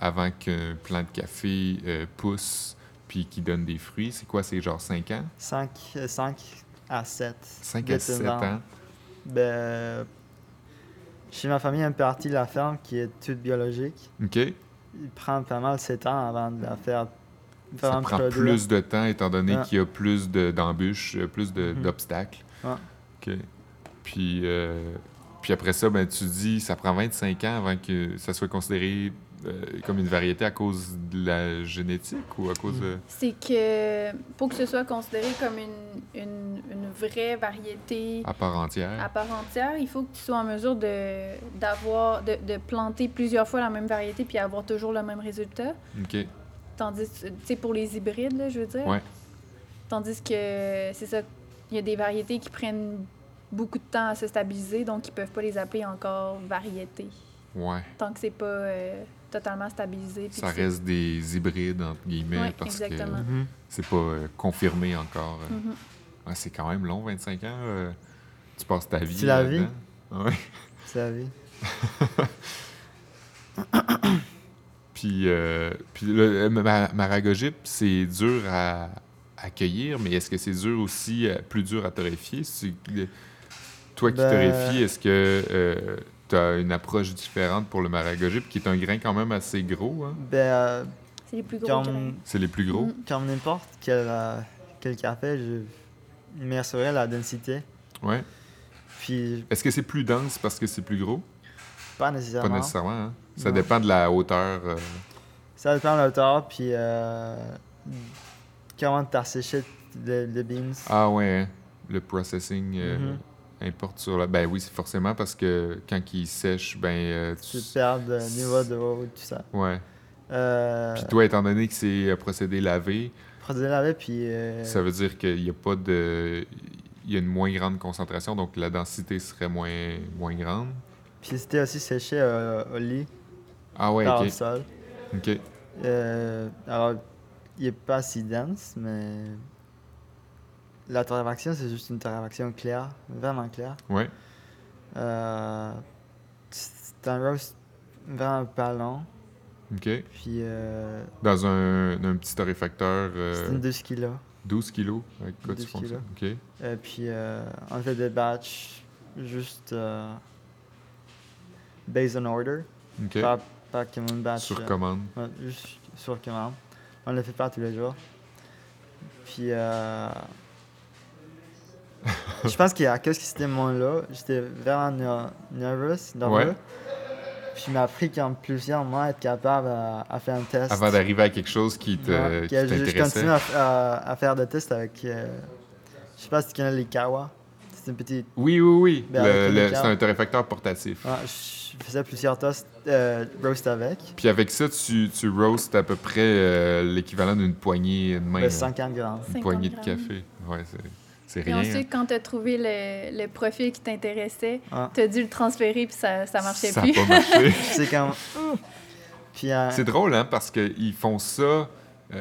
avant qu'un plant de café euh, pousse puis qui donne des fruits. C'est quoi? C'est genre 5 ans? 5, 5 à 7. 5 à 7 ans? Ben, chez ma famille, une partie de la ferme qui est toute biologique. OK? Il prend pas mal 7 ans avant de la faire Ça prend plus de temps étant donné Ouais. qu'il y a plus de- d'embûches, euh, plus de- Mhm. d'obstacles. Ouais. OK. Puis, euh, puis après ça, ben, tu dis ça prend 25 ans avant que ça soit considéré euh, comme une variété à cause de la génétique ou à cause de. C'est que pour que ce soit considéré comme une, une, une vraie variété à part entière. à part entière, il faut que tu sois en mesure de, d'avoir, de, de planter plusieurs fois la même variété puis avoir toujours le même résultat. OK. Tandis, tu sais, pour les hybrides, là, je veux dire. Ouais. Tandis que c'est ça, il y a des variétés qui prennent beaucoup de temps à se stabiliser, donc ils peuvent pas les appeler encore variétés. Ouais. tant que c'est pas euh, totalement stabilisé. puis Ça reste des hybrides, entre guillemets, Ouais, parce exactement. que Mhm. c'est pas euh, confirmé encore. euh. Mhm. Ouais, c'est quand même long, 25 ans. euh, tu passes ta vie. C'est la vie. Ouais. C'est la vie. Puis, euh, puis le, ma- Maragogip, c'est dur à accueillir, mais est-ce que c'est dur aussi, plus dur à torréfier? C'est- euh, Toi qui Ben- torréfies, est-ce que tu as une approche différente pour le Maragogip, qui est un grain quand même assez gros? Hein? Ben, euh, C'est les plus gros C'est les plus gros? Mhm. comme n'importe quel, euh, quel café, je mesurais la densité. Ouais. Puis, Est-ce que c'est plus dense parce que c'est plus gros? pas nécessairement. Pas nécessairement. Hein? Ça Non. dépend de la hauteur. euh, Ça dépend de l'auteur, puis euh, comment tu as séché le, le beans. Ah ouais, hein? le processing euh, Mhm. importe sur la... Ben oui, c'est forcément parce que quand il sèche, ben... euh, tu- Tu perds le niveau de eau, tout ça. Ouais. Euh, Puis toi, étant donné que c'est un procédé lavé, procédé lavé, puis euh, ça veut dire qu'il n'y a pas de... Il y a une moins grande concentration, donc la densité serait moins, moins grande. puis c'était aussi séché euh, au lit, Ah ouais, par le ok. sol. Ok. Euh, alors, il n'est pas si dense, mais la torréfaction, c'est juste une torréfaction claire, vraiment claire. Ouais. Euh, c'est un roast vraiment pas long, Ok. puis euh, Dans un, un petit torréfacteur, euh, c'est une 12 kilos. 12 kilos? Avec quoi tu 12 fais ça? kilos. Ok. Et puis, euh, on fait des batchs juste euh, based on order, Ok. pas, pas comme une batch. Sur euh, commande. ouais, juste sur commande. On le fait pas tous les jours. Puis, euh, je pense qu'à cause que c'était mon là, j'étais vraiment ner- nervous, nerveux. Ouais. Puis, il m'a pris comme plusieurs mois être capable à, à faire un test. Avant d'arriver à quelque chose qui te- Ouais, qui je, continue à, à- à faire des tests avec. euh, je sais pas si tu connais les Kawa. C'est une petite. Oui, oui, oui. Ben, le c'est un torréfacteur portatif. Ouais, je faisais plusieurs toasts euh, roast avec. Puis avec ça, tu, tu roastes à peu près euh, l'équivalent d'une poignée de main. Ben, là. 50 grammes. Une 50 poignée de café. Ouais, c'est, c'est rien. ensuite, hein. quand tu as trouvé le, le profil qui t'intéressait, Ah. tu as dû le transférer puis ça, ça marchait ça plus. a pas marché. C'est. Puis, euh, c'est drôle, hein, parce qu'ils font ça. euh,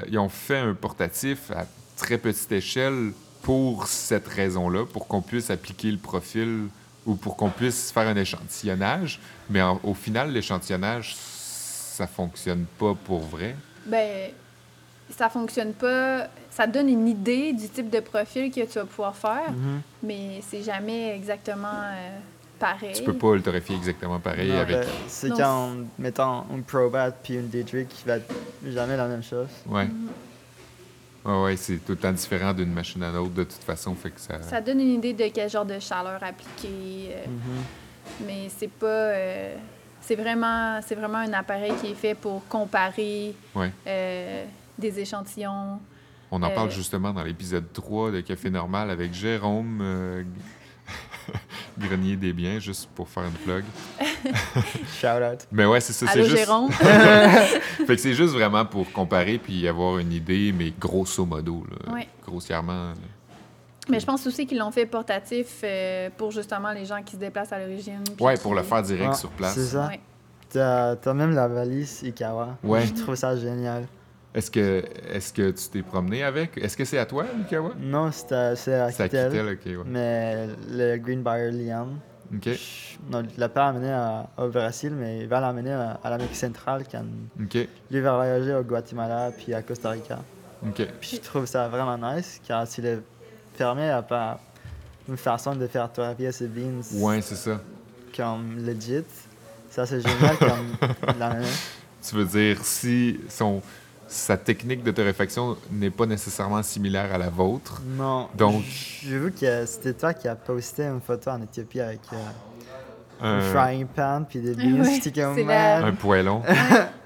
ils ont fait un portatif à très petite échelle pour cette raison-là, pour qu'on puisse appliquer le profil ou pour qu'on puisse faire un échantillonnage. Mais en- au final, l'échantillonnage, ça fonctionne pas pour vrai. ben, ça fonctionne pas. Ça te donne une idée du type de profil que tu vas pouvoir faire, mhm. mais c'est jamais exactement euh, pareil. Tu peux pas le torréfier exactement pareil Non, avec. ben, c'est quand, mettons, un probat puis une Dietrich qui va être jamais la même chose. Ouais. Ouais, ouais, c'est tout le temps différent d'une machine à l'autre de toute façon, fait que ça. Ça donne une idée de quel genre de chaleur appliquer, euh, Mhm. mais c'est pas. euh, c'est vraiment, c'est vraiment un appareil qui est fait pour comparer Ouais. euh, des échantillons. On en Euh, parle justement dans l'épisode 3 de Café Normal avec Jérôme euh, Grenier des Biens, juste pour faire une plug. Shout out. Mais ouais, c'est ça. c'est Allô, juste... Jérôme? fait que c'est juste vraiment pour comparer puis avoir une idée, mais grosso modo, là, Ouais. grossièrement. Mais je pense aussi qu'ils l'ont fait portatif euh, pour justement les gens qui se déplacent à l'origine. Ouais, qui- pour le faire direct Ah, sur place. C'est ça. Ouais. T'as t'as même la valise Ikawa. Ouais. Je trouve ça génial. Est-ce que, est que tu t'es promené avec? Est-ce que c'est à toi, Mikawa Non, c'est à- c'est à C'est à Kittel, ok, ouais. Mais le Greenbrier Liam, Ok, je- non, il l'a pas amené à- au Brésil, mais il va l'amener à, à l'Amérique centrale quand lui va voyager au Guatemala puis à Costa Rica. ok. Puis je trouve ça vraiment nice car s'il est fermé à pas une façon de faire torréfier ses beans Ouais, c'est ça. comme legit. Ça c'est génial comme l'a. Tu veux dire, si son, sa technique de torréfaction n'est pas nécessairement similaire à la vôtre, Non. Donc- J'ai vu que c'était toi qui as posté une photo en Éthiopie avec euh, un frying pan puis des beans. Ouais, J'étais comme c'est la- un poêlon.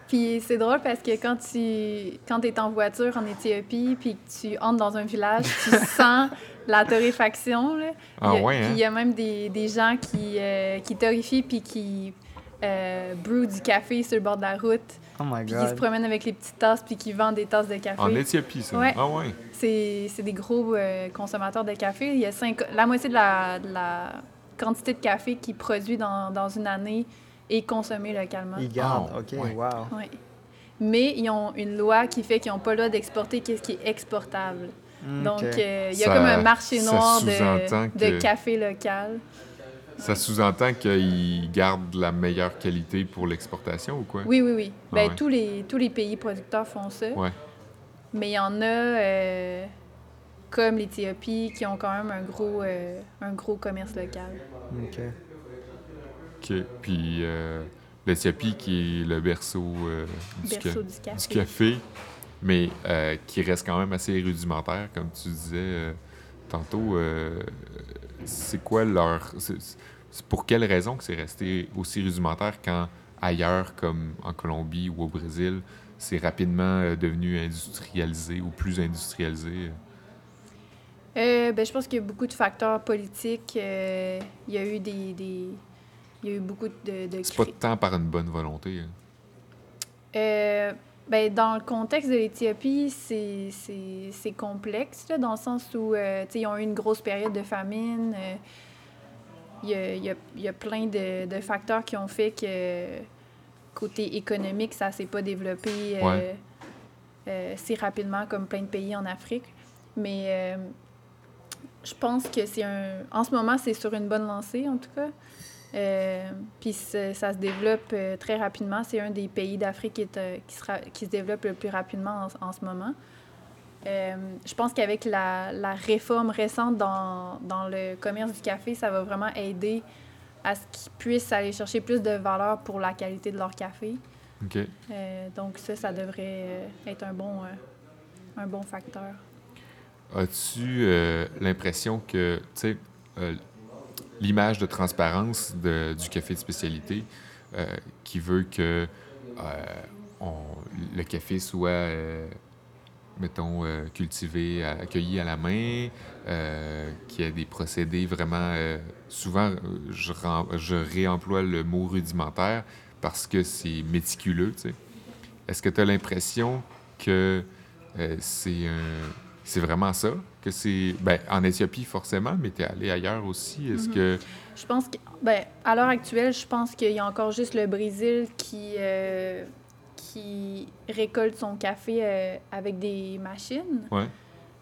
Puis c'est drôle parce que quand tu quand es en voiture en Éthiopie puis que tu entres dans un village, tu sens la torréfaction. Là. Ah Il y a- ouais, puis hein? il y a même des, des gens qui, euh, qui torréfient puis qui euh, brewent du café sur le bord de la route, Oh my puis qui se god. promènent avec les petites tasses puis qui vendent des tasses de café. En Éthiopie, ça. Ouais. Ah ouais. C'est c'est des gros euh, consommateurs de café. Il y a cinq- la moitié de la, de la quantité de café qu'ils produisent dans, dans une année et consommé localement. Ils gardent, Ah, ok, ouais. wow. Ouais. Mais ils ont une loi qui fait qu'ils n'ont pas le droit d'exporter ce qui est exportable. Donc, Ok. euh, il y a Ça- comme un marché noir de, de que- café local. Ça sous-entend qu'ils gardent la meilleure qualité pour l'exportation ou quoi? Oui, oui, oui. Ah ben, ouais. tous, les, tous les pays producteurs font ça. Ouais. Mais il y en a, euh, comme l'Éthiopie, qui ont quand même un gros, euh, un gros commerce local. Ok. OK. Puis euh, l'Éthiopie qui est le berceau, euh, du, ca- Berceau du café. du café, mais euh, qui reste quand même assez rudimentaire, comme tu disais euh, tantôt. euh, c'est quoi leur... c'est- pour quelle raison que c'est resté aussi rudimentaire quand ailleurs, comme en Colombie ou au Brésil, c'est rapidement euh, devenu industrialisé ou plus industrialisé? Euh, ben, je pense qu'il y a beaucoup de facteurs politiques. euh, il y a eu des... des- il y a eu beaucoup de... de C'est pas tant par une bonne volonté. hein? Euh, ben, dans le contexte de l'Éthiopie, c'est- complexe, là, dans le sens où euh, ils ont eu une grosse période de famine. euh, Il y, a, y a- y a plein de, de facteurs qui ont fait que, côté économique, ça s'est pas développé euh, Ouais. euh, si rapidement comme plein de pays en Afrique. Mais je pense que c'est un. En ce moment, c'est sur une bonne lancée, en tout cas. Euh, Puis ça, se développe euh, très rapidement. C'est un des pays d'Afrique qui, euh, qui, sera- qui se développe le plus rapidement en, en ce moment. Euh, je pense qu'avec la, la réforme récente dans, dans le commerce du café, ça va vraiment aider à ce qu'ils puissent aller chercher plus de valeur pour la qualité de leur café. Euh, donc ça, ça devrait être un bon, un bon facteur. As-tu l'impression que, tu sais, l'image de transparence du café de spécialité euh, qui veut que euh, le café soit, euh, mettons, cultivé, accueilli à la main, qu'il y ait des procédés vraiment... souvent, je, réemploie le mot rudimentaire parce que c'est méticuleux. Est-ce que tu as l'impression que c'est un- c'est vraiment ça? Que c'est. Ben, en Éthiopie, forcément, mais tu es allé ailleurs aussi. Est-ce Mhm. que. Je pense que, ben, à l'heure actuelle, je pense qu'il y a encore juste le Brésil qui, euh, qui récolte son café euh, avec des machines. Ouais.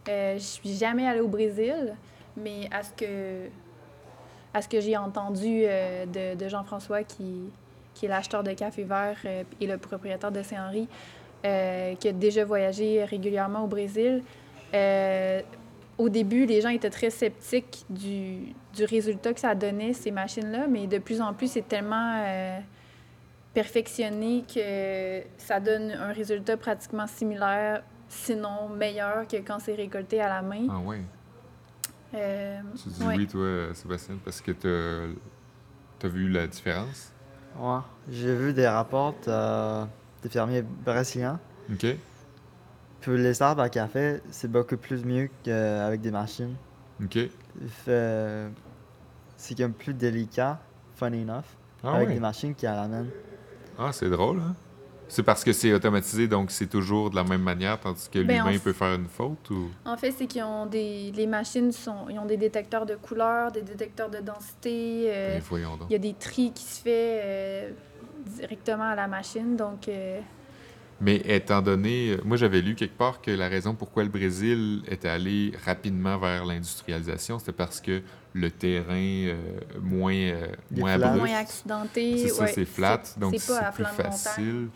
Euh, je suis jamais allée au Brésil, mais à ce que, à ce que j'ai entendu euh, de, de Jean-François, qui, qui est l'acheteur de café vert et le propriétaire de Saint-Henri, qui a déjà voyagé régulièrement au Brésil, euh, au début, les gens étaient très sceptiques du, du résultat que ça donnait, ces machines-là, mais de plus en plus, c'est tellement euh, perfectionné que ça donne un résultat pratiquement similaire, sinon meilleur que quand c'est récolté à la main. Ah, ouais. Euh, Tu dis ouais. oui, toi, Sébastien, parce que tu as vu la différence? Ouais. J'ai vu des rapports euh, des fermiers brésiliens. OK. Pour les arbres à café, c'est beaucoup plus mieux qu'avec des machines. OK. Fait- C'est comme plus délicat, funny enough, Ah, avec des machines qui à la main. Ah, c'est drôle, hein? C'est parce que c'est automatisé, donc c'est toujours de la même manière, tandis que Ben, l'humain peut faire une faute ou? En fait, c'est qu'ils ont des. Les machines sont. Ils ont des détecteurs de couleurs, des détecteurs de densité. euh, Ben, voyons donc. il y a des tris qui se fait euh, directement à la machine. Donc, euh, Mais étant donné, euh, moi j'avais lu quelque part que la raison pourquoi le Brésil était allé rapidement vers l'industrialisation, c'était parce que le terrain euh, moins, euh, moins flat. abrupt, moins accidenté. c'est ça, ouais, c'est flat, donc c'est plus facile.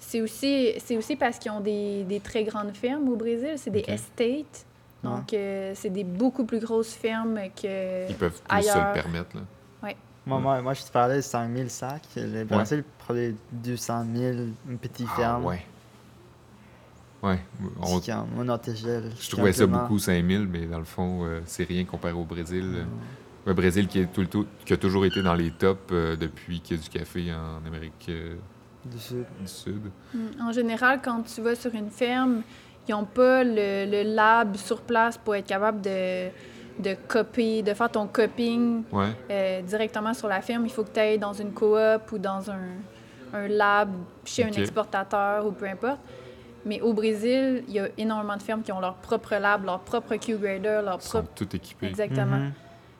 C'est aussi, c'est aussi parce qu'ils ont des, des très grandes fermes au Brésil. C'est des estates. Donc, euh, c'est des beaucoup plus grosses fermes que. Ils peuvent plus se ailleurs. le permettre. Là. Moi, moi, moi, je te parlais de 5000 sacs. Le Brésil prenait 200 000, une petite Ah, ferme. ouais. Ouais. On- échelle. je trouvais ça beaucoup 5000, mais dans le fond, euh, c'est rien comparé au Brésil. Mm. Le Brésil qui, est tout le tout- qui a toujours été dans les tops euh, depuis qu'il y a du café en Amérique euh, Du sud. du Sud. Mm. En général, quand tu vas sur une ferme, ils n'ont pas le, le lab sur place pour être capable de, de copier, de faire ton coping Ouais. euh, directement sur la ferme. Il faut que tu ailles dans une coop ou dans un, un lab chez un exportateur ou peu importe. Mais au Brésil, il y a énormément de fermes qui ont leur propre lab, leur propre Q-grader, leur Ils sont propre... tous équipés. Exactement. Mhm.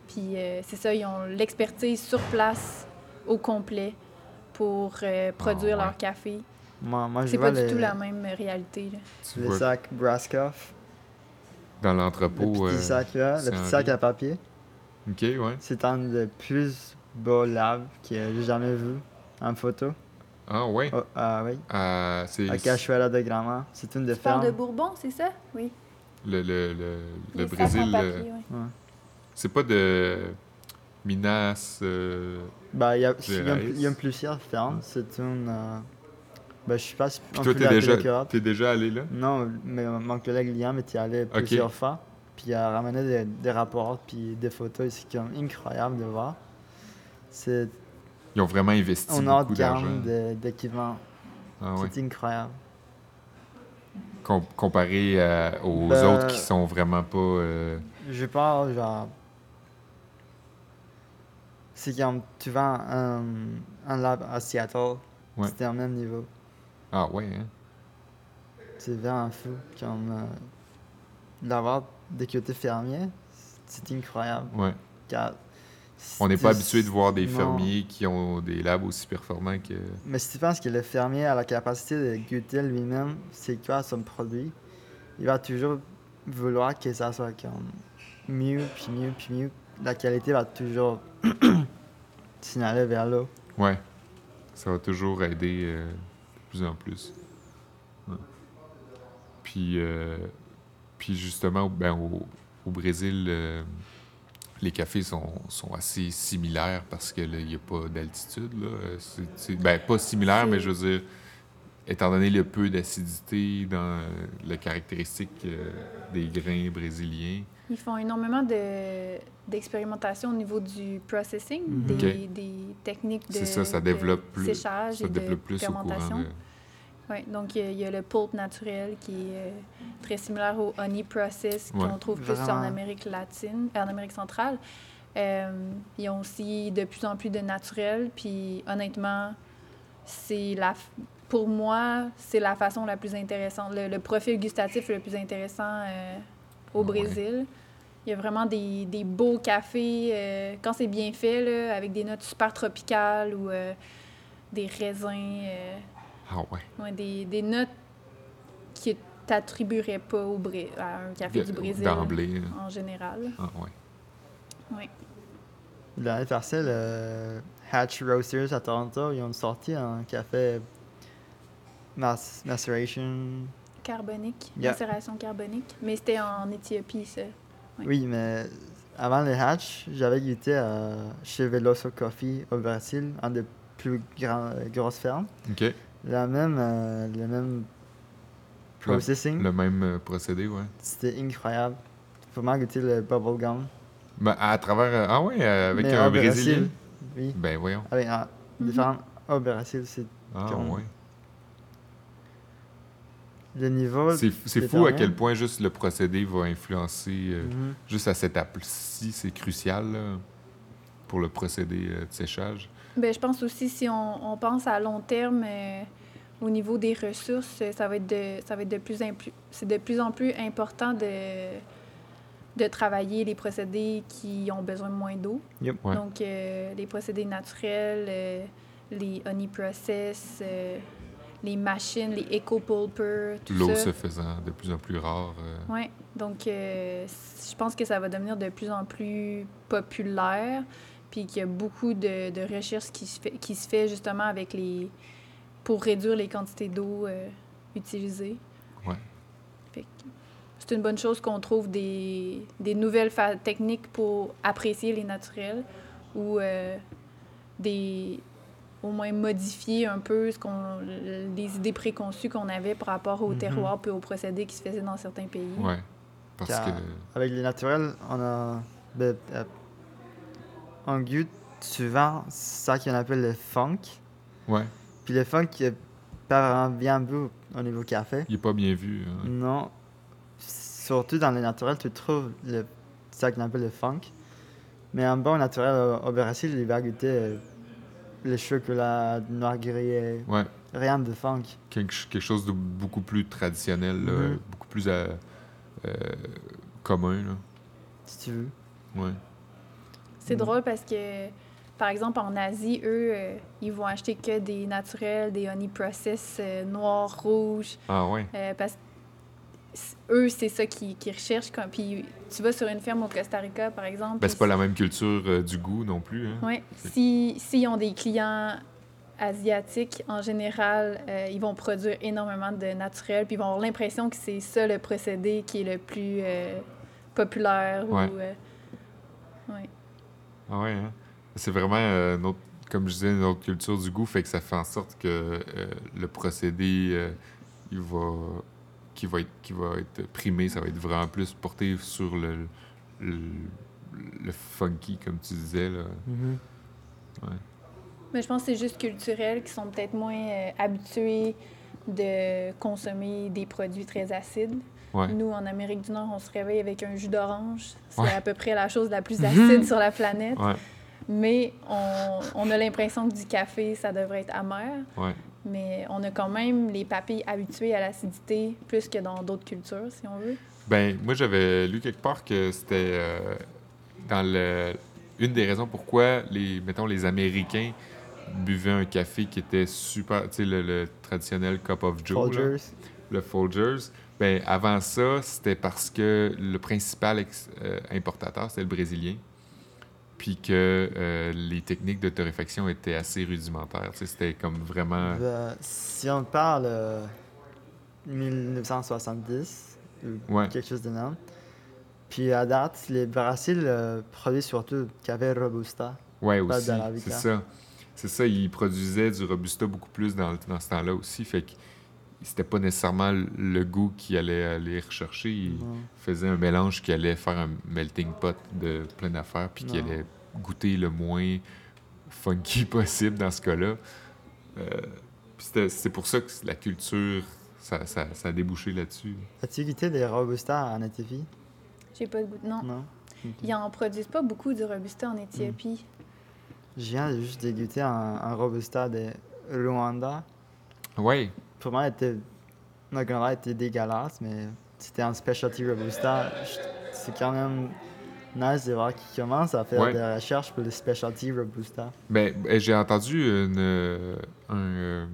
Puis euh, c'est ça, ils ont l'expertise sur place au complet pour euh, produire Ah, ouais. leur café. Moi, moi je C'est pas du les, tout la même réalité. là. Tu les vois, sacs Braskoff, dans le l'entrepôt. petit euh, sac là, le petit sac à papier. Ok, ouais. C'est un des plus beaux labs que j'ai jamais vu en photo. Ah, ouais? Oh, ah oui, Ah, c'est à Cachoeira de Grama. C'est une des Tu parles de fermes. Bourbon, c'est ça? Oui. le, le, le, le Brésil. papier, euh, ouais. C'est pas de Minas. euh, Bah, il y a, y a, y a plusieurs fermes. C'est une. euh, bah, je sais pas Puis on toi, t'es déjà, t'es déjà allé là? Non, mais mon collègue Liam était allé plusieurs fois. Puis il a ramené des, des rapports puis des photos. C'est comme incroyable de voir. C'est Ils ont vraiment investi haut beaucoup d'argent. d'équipements. Ah. C'est incroyable. Com- comparé à- aux Ben- autres qui sont vraiment pas. euh, Je parle genre. C'est comme tu vas un, un lab à Seattle. Ouais. C'était au même niveau. Ah, ouais, hein? C'est vraiment fou. Comme. euh, d'avoir des côtés fermiers, c'est incroyable. Ouais. Car On n'est pas tu- habitué de voir des non. fermiers qui ont des labs aussi performants que. Mais si tu penses que le fermier a la capacité de goûter lui-même c'est quoi son produit, il va toujours vouloir que ça soit comme mieux, puis mieux, puis mieux. La qualité va toujours signaler vers l'eau. Ouais. Ça va toujours aider euh, plus en plus. Ouais. Puis, euh, puis justement, ben, au, au Brésil, euh, les cafés sont, sont assez similaires parce qu'il n'y a pas d'altitude. ben, pas similaire, mais je veux dire, étant donné le peu d'acidité dans les caractéristiques euh, des grains brésiliens. Ils font énormément de- d'expérimentation au niveau du processing, Mhm. des, techniques de, C'est ça, ça de développe plus, séchage ça et de développe plus au courant fermentation. de... Ouais, donc, il y, a- il y a le pulp naturel qui est euh, très similaire au honey process Ouais. qu'on trouve plus en. Amérique latine, euh, en Amérique centrale. Euh, ils ont aussi de plus en plus de naturel, puis honnêtement, c'est la, f- pour moi, c'est la façon la plus intéressante, le, le profil gustatif le plus intéressant euh, au Ah ouais. Brésil. Il y a vraiment des, des beaux cafés, euh, quand c'est bien fait, là, avec des notes super tropicales ou euh, des raisins. euh, Ah ouais. Ouais, des, des notes qui t'attribueraient pas au Bré- à un café du Brésil D'emblée. là. en général. Ah ouais. Oui. L'année passée, le Hatch Roasters à Toronto, ils ont sorti un café mas- maceration. Carbonique, Yeah. macération carbonique. Mais c'était en Éthiopie, ça. Oui. Oui, mais avant le Hatch, j'avais goûté à, chez Veloso Coffee au Brésil, un des plus grands, grosses fermes. OK. La même, euh, le même processing, Le même euh, procédé, ouais. c'était incroyable. Faut vraiment goûter le bubblegum. Ben, à travers... euh, ah ouais, euh, avec Mais un au Brésilien? Brésil, Oui, Ben voyons. avec un Mhm. différent au Brésil, c'est Ah Comme- ouais. Le niveau. C'est fou à quel point juste le procédé va influencer... euh, Mhm. Juste à cette étape-ci, c'est crucial là, pour le procédé euh, de séchage. Ben, je pense aussi, si on, on pense à long terme, euh, au niveau des ressources, ça va être de, ça va être de plus en plus... C'est de plus en plus important de, de travailler les procédés qui ont besoin de moins d'eau. Yep. Ouais. Donc, euh, les procédés naturels, euh, les honey process, euh, les machines, les eco-pulpers, tout L'eau se faisant de plus en plus rare. euh, Oui, donc euh, je pense que ça va devenir de plus en plus populaire, puis qu'il y a beaucoup de, de recherches qui se, fait, qui se fait justement avec les... pour réduire les quantités d'eau euh, utilisées. Que c'est une bonne chose qu'on trouve des, des nouvelles techniques pour apprécier les naturels ou euh, des au moins modifier un peu ce qu'on les idées préconçues qu'on avait par rapport au Mhm. terroir puis aux procédés qui se faisaient dans certains pays. Ouais. Parce Car- que. Avec les naturels, on a. ben, euh, on goûte souvent ça qu'on appelle le funk. Ouais. Puis le funk, il est pas vraiment bien bu au niveau café. Il est pas bien vu. hein. Non. Surtout dans les naturels, tu trouves le, ça qu'on appelle le funk. Mais un bon naturel au, au Brésil, il va goûter euh, le chocolat noir grillé. Ouais. Rien de funk. Quelque, ch- quelque chose de beaucoup plus traditionnel, là, Mhm. beaucoup plus euh, euh, commun. Là. Si tu veux. Ouais. C'est Mm. drôle parce que par exemple, en Asie, eux, euh, ils vont acheter que des naturels, des honey process euh, noirs, rouges, Ah ouais. euh, parce que c- eux, c'est ça qu'ils recherchent. Quand, puis tu vas sur une ferme au Costa Rica, par exemple. Ben, c'est pas la même culture euh, du goût non plus. Hein? Oui. Si, s'ils ont des clients asiatiques, en général, euh, ils vont produire énormément de naturel, puis ils vont avoir l'impression que c'est ça le procédé qui est le plus euh, populaire. Ouais. Ou, ouais. Ah ouais, hein? C'est vraiment, autre- comme je disais, une autre culture du goût, fait que ça fait en sorte que le procédé, il va, qui, va être, qui va être primé, ça va être vraiment plus porté sur le, le, le funky, comme tu disais. Là. Mais je pense que c'est juste culturel, qui sont peut-être moins euh, habitués de consommer des produits très acides. Ouais. Nous, en Amérique du Nord, on se réveille avec un jus d'orange. C'est Ouais. à peu près la chose la plus acide sur la planète. Ouais, Mais on, on a l'impression que du café, ça devrait être amer. Mais on a quand même les papilles habituées à l'acidité plus que dans d'autres cultures, si on veut. Ben, moi, j'avais lu quelque part que c'était euh, dans le... une des raisons pourquoi les, mettons, les Américains buvaient un café qui était super, tu sais, le, le traditionnel cup of joe, là, Folgers. le Folgers. Ben, avant ça, c'était parce que le principal ex- euh, importateur, c'était le brésilien. Puis que euh, les techniques de torréfaction étaient assez rudimentaires. C'était comme vraiment. Ben, si on parle euh, 1970, ou Ouais. quelque chose de même, puis à date, les Brésil euh, produisent surtout café Robusta. Ouais, aussi. C'est ça. C'est ça, ils produisaient du Robusta beaucoup plus dans, dans ce temps-là aussi. Fait que c'était pas nécessairement le goût qu'ils allaient aller rechercher. Ils Non. faisaient un mélange qui allait faire un melting pot de plein d'affaires puis qui allait goûter le moins funky possible dans ce cas-là. Euh, c'est pour ça que la culture, ça, ça, ça a débouché là-dessus. As-tu goûté des Robusta en Éthiopie? J'ai pas de goût. Non. Non? Ok. Ils en produisent pas beaucoup du Robusta en Éthiopie. Je viens juste de goûter un, un Robusta de Rwanda. Ouais, Pour moi, il était, not gonna lie, il était dégueulasse, mais c'était un specialty Robusta. C'est quand même nice de voir qu'ils commencent à faire Ouais. des recherches pour le specialty Robusta. Ben, ben, j'ai entendu une, euh, euh,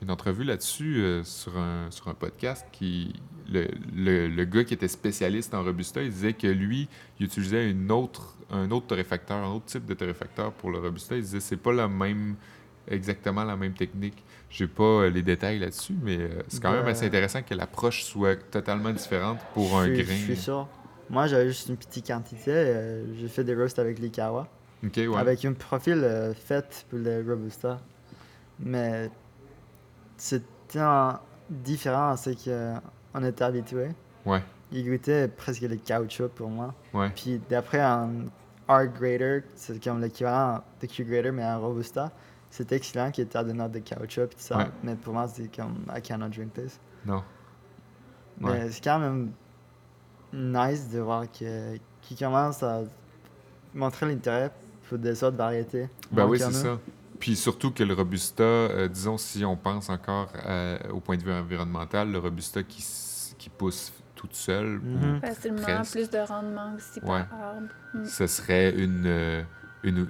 une entrevue là-dessus euh, sur, un, sur un podcast qui. Le, le, le gars qui était spécialiste en Robusta, il disait que lui, il utilisait une autre, un autre torréfacteur, un autre type de torréfacteur pour le Robusta. Il disait c'est pas la même exactement la même technique. J'ai pas euh, les détails là-dessus, mais euh, c'est quand même assez intéressant que l'approche soit totalement différente pour un grain. Je suis sûr. Moi, j'avais juste une petite quantité. euh, j'ai fait des roasts avec l'Ikawa. Ok, ouais. Avec un profil fait pour le Robusta. Mais c'était différent à ce qu'on était habitué. Ouais, Il goûtait presque le caoutchouc pour moi. ouais. Puis d'après un art grader, c'est comme l'équivalent de Q grader, mais un Robusta, c'était excellent qui était à des notes de caoutchouc et tout ça. Ouais. Mais pour moi, c'est comme I cannot drink this. Non. Mais Ouais. c'est quand même nice de voir que qui commence à montrer l'intérêt pour des autres variétés. Ben oui, qu'il c'est ça. Puis surtout que le Robusta, euh, disons, si on pense encore à- au point de vue environnemental, le Robusta qui, qui pousse toute seule, Mhm. Facilement, Presque. plus de rendement aussi par Ouais. arbre. Mm. ce serait une, euh, une,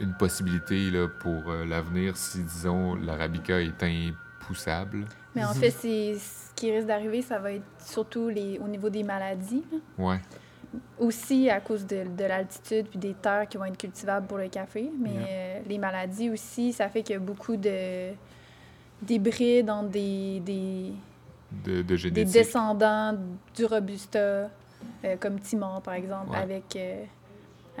une possibilité là, pour euh, l'avenir si, disons, l'Arabica est impoussable? Mais en fait, c'est ce qui risque d'arriver, ça va être surtout les, au niveau des maladies. Ouais, Aussi à cause de, de l'altitude puis des terres qui vont être cultivables pour le café. Mais Yeah. euh, les maladies aussi, ça fait qu'il y a beaucoup de d'hybrides entre des, des, de, de des génétique. descendants du Robusta, euh, comme Timor, par exemple, Ouais. avec,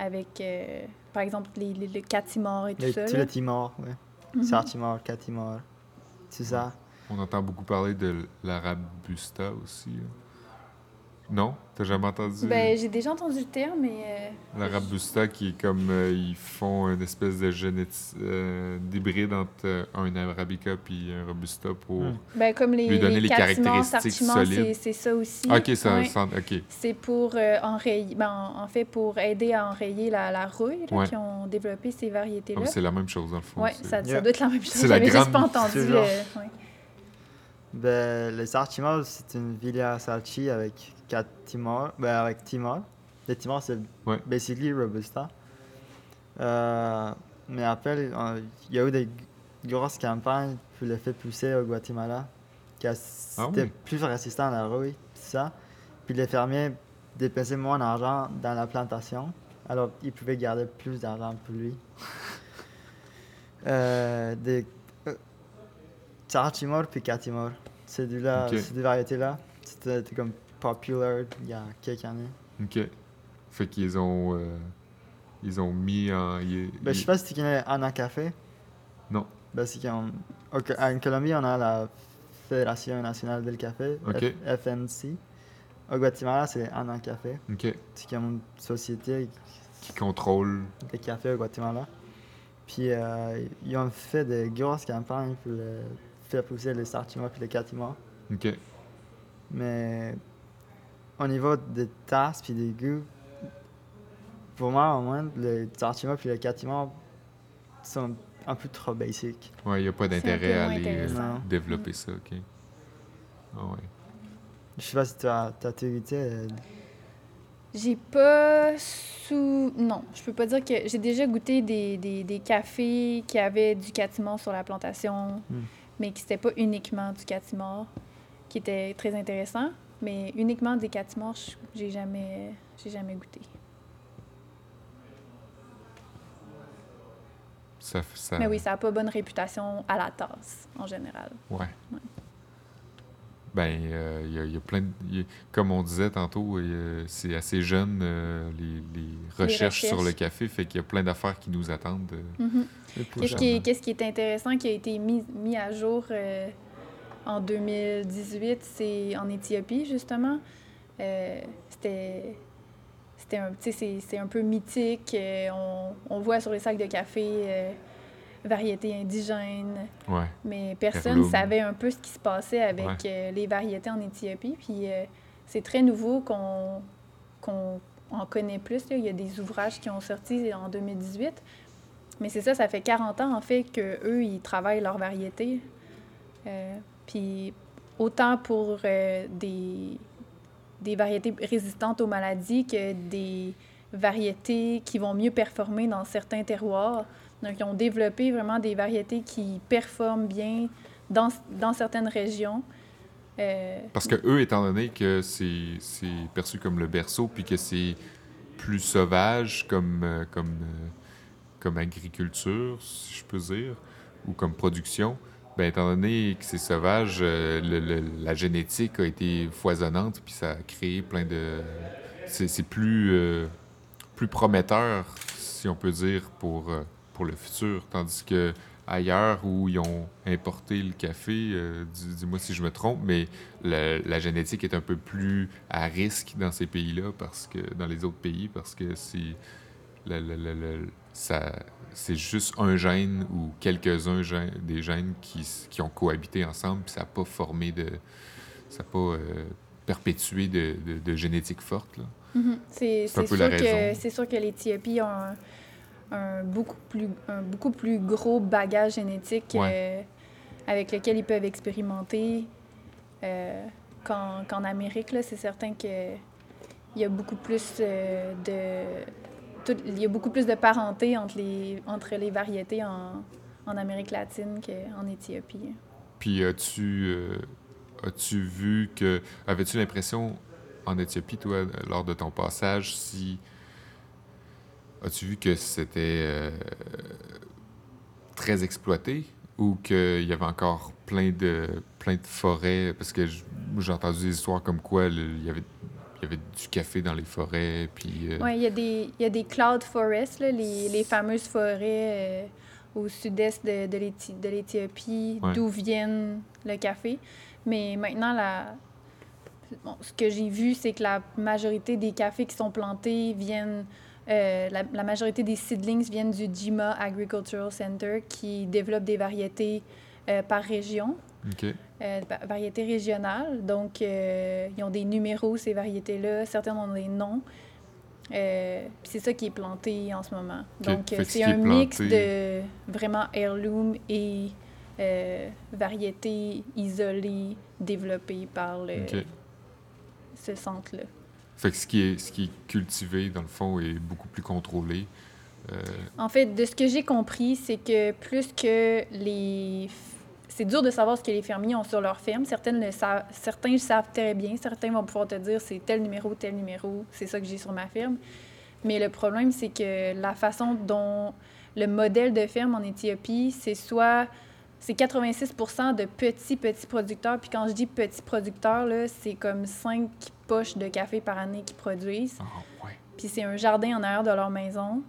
avec euh, par exemple, les, les, le Catimor et tout Les, ça. les Timor, ouais. Mhm. Sartimor, Catimor, c'est ça. On entend beaucoup parler de l'Arabusta aussi. là. Non? T'as jamais entendu? Ben, j'ai déjà entendu le terme, mais euh, l'Arabusta qui est comme euh, ils font une espèce de génétique euh, d'hybride entre euh, un Arabica puis un Robusta pour. Hmm. ben, comme les, Lui donner les Catimor, caractéristiques solides. c'est- c'est ça aussi. Ok, ça, Ouais. ça- ok. C'est pour euh, enrayer, ben, en en fait, pour aider à enrayer la, la rouille, là, Ouais. qui ont développé ces variétés-là. Comme c'est la même chose dans le fond. Oui, ça, doit être la même chose. C'est la J'avais juste grande- pas entendu. Ben, les Sartimor, c'est une Villa Sarchi avec Timor. Ben, avec Timor. Les Timor, c'est Ouais. basically Robusta. Euh, Mais après, euh, il y a eu des grosses campagnes pour le faire pousser au Guatemala, qui a- c'était oui? plus résistant à la rouille, ça. Puis les fermiers dépensaient moins d'argent dans la plantation, alors ils pouvaient garder plus d'argent pour lui. euh, des euh, Timor puis Catimor, ces deux-là, Ok. ces deux variétés-là, c'était comme popular il y a quelques années. OK. Fait qu'ils ont... euh, ils ont mis en... ils- Ben, je sais pas si tu connais Anna Café. Non. Ben, c'est au Co- en Colombie, on a la Fédération nationale del café, FNC. Au Guatemala, c'est Anna Café. OK. C'est comme une société Qui contrôle... de café au Guatemala. Puis, euh, ils ont fait des grosses campagnes pour le- faire pousser les sartimos et les catimors. OK. Mais au niveau des tasses puis des goûts, pour moi, au moins, les sartimos et les catimors sont un peu trop basiques. Ouais, il n'y a pas d'intérêt à aller euh, développer ça, OK. Ah ouais. Je sais pas si tu as, t'as goûté. euh, J'ai pas sous. Non, je peux pas dire que. J'ai déjà goûté des, des, des cafés qui avaient du catimor sur la plantation, Hmm. mais qui c'était pas uniquement du catimor, qui était très intéressant. Mais uniquement des catimors, je- j'ai jamais, j'ai jamais goûté. Ça, ça... Mais oui, ça a pas bonne réputation à la tasse, en général. Ouais. Ben, euh, il y, a- il y a plein de... il y a- comme on disait tantôt, a- c'est assez jeune, euh, les, les recherches sur le café, fait qu'il y a plein d'affaires qui nous attendent. euh. Mhm. plus Qu'est-ce qui, qui est intéressant, qui a été mis, mis à jour euh, en 2018, c'est en Éthiopie, justement. Euh, c'était. C'était un, c'est, un peu mythique. euh, on, on voit sur les sacs de café euh, variétés indigènes, Ouais. mais personne ne savait un peu ce qui se passait avec Ouais. euh, les variétés en Éthiopie. Puis euh, c'est très nouveau qu'on, qu'on en connaît plus. là. Il y a des ouvrages qui ont sorti en 2018. Mais c'est ça, ça fait 40 ans en fait qu'eux, ils travaillent leurs variétés. Puis autant pour euh, des, des variétés résistantes aux maladies que des variétés qui vont mieux performer dans certains terroirs. Donc, ils ont développé vraiment des variétés qui performent bien dans, dans certaines régions. Euh, Parce que eux, étant donné que c'est perçu comme le berceau, puis que c'est plus sauvage comme, euh, comme, comme agriculture, si je peux dire, ou comme production, ben, étant donné que c'est sauvage, euh, le- le- la génétique a été foisonnante, puis ça a créé plein de... C'est plus, euh, plus prometteur, si on peut dire, pour, euh, pour le futur. Tandis que ailleurs où ils ont importé le café, dis- dis-moi si je me trompe, mais la, la génétique est un peu plus à risque dans ces pays-là, parce que dans les autres pays, parce que c'est le- le- le- le- ça c'est juste un gène ou quelques-uns gènes- des gènes qui, qui ont cohabité ensemble, puis ça n'a pas formé de. ça n'a pas euh, perpétué de, de- de génétique forte. Là. Mhm. C'est sûr, que, sûr que l'Éthiopie a un, un beaucoup plus, un beaucoup plus gros bagage génétique euh, avec lequel ils peuvent expérimenter euh, qu'en qu'en Amérique. là. C'est certain qu'il y a beaucoup plus euh, de... il y a beaucoup plus de parenté entre les, entre les variétés en, en Amérique latine qu'en Éthiopie. Puis as-tu euh, as-tu vu que. Avais-tu l'impression en Éthiopie, toi, lors de ton passage, si. As-tu vu que c'était euh, très exploité ou qu'il y avait encore plein de, plein de forêts? Parce que j'ai entendu des histoires comme quoi il y avait, il y avait du café dans les forêts, puis. euh, Oui, il y, a des- il y a des cloud forests, là, les, les fameuses forêts euh, au sud-est de, de l'Éthi- de l'Éthiopie, Ouais. d'où viennent le café. Mais maintenant, la... bon, ce que j'ai vu, c'est que la majorité des cafés qui sont plantés viennent... euh, la, la majorité des seedlings viennent du Jima Agricultural Center qui développe des variétés par région OK. euh, va- variétés régionales. Donc, euh, ils ont des numéros, ces variétés-là. Certaines ont des noms. Euh, c'est ça qui est planté en ce moment. Donc, euh, c'est un mix planté- de vraiment heirloom et variétés isolées développées par le- ce centre-là. Fait que ce qui, est, ce qui est cultivé, dans le fond, est beaucoup plus contrôlé En fait, de ce que j'ai compris, c'est que plus que les... C'est dur de savoir ce que les fermiers ont sur leur ferme. Certaines le savent, certains le savent très bien. Certains vont pouvoir te dire c'est tel numéro, tel numéro, c'est ça que j'ai sur ma ferme. Mais le problème, c'est que la façon dont le modèle de ferme en Éthiopie, c'est soit c'est 86% de petits, petits producteurs. Puis quand je dis petits producteurs, là, c'est comme 5 poches de café par année qu'ils produisent. ah, ouais. Puis c'est un jardin en arrière de leur maison.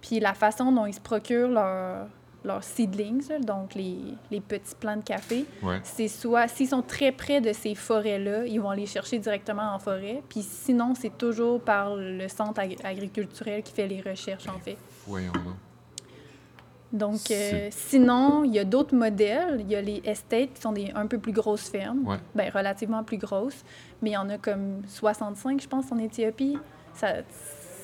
Puis la façon dont ils se procurent leurs leurs seedlings, là, donc les, les petits plants de café, Ouais. c'est soit, s'ils sont très près de ces forêts-là, ils vont aller chercher directement en forêt. Puis sinon, c'est toujours par le centre ag- agriculturel qui fait les recherches, en fait. Voyons donc. Donc, euh, sinon, il y a d'autres modèles. Il y a les estates qui sont des un peu plus grosses fermes, Ouais. ben, relativement plus grosses, mais il y en a comme 65, je pense, en Éthiopie. Ça,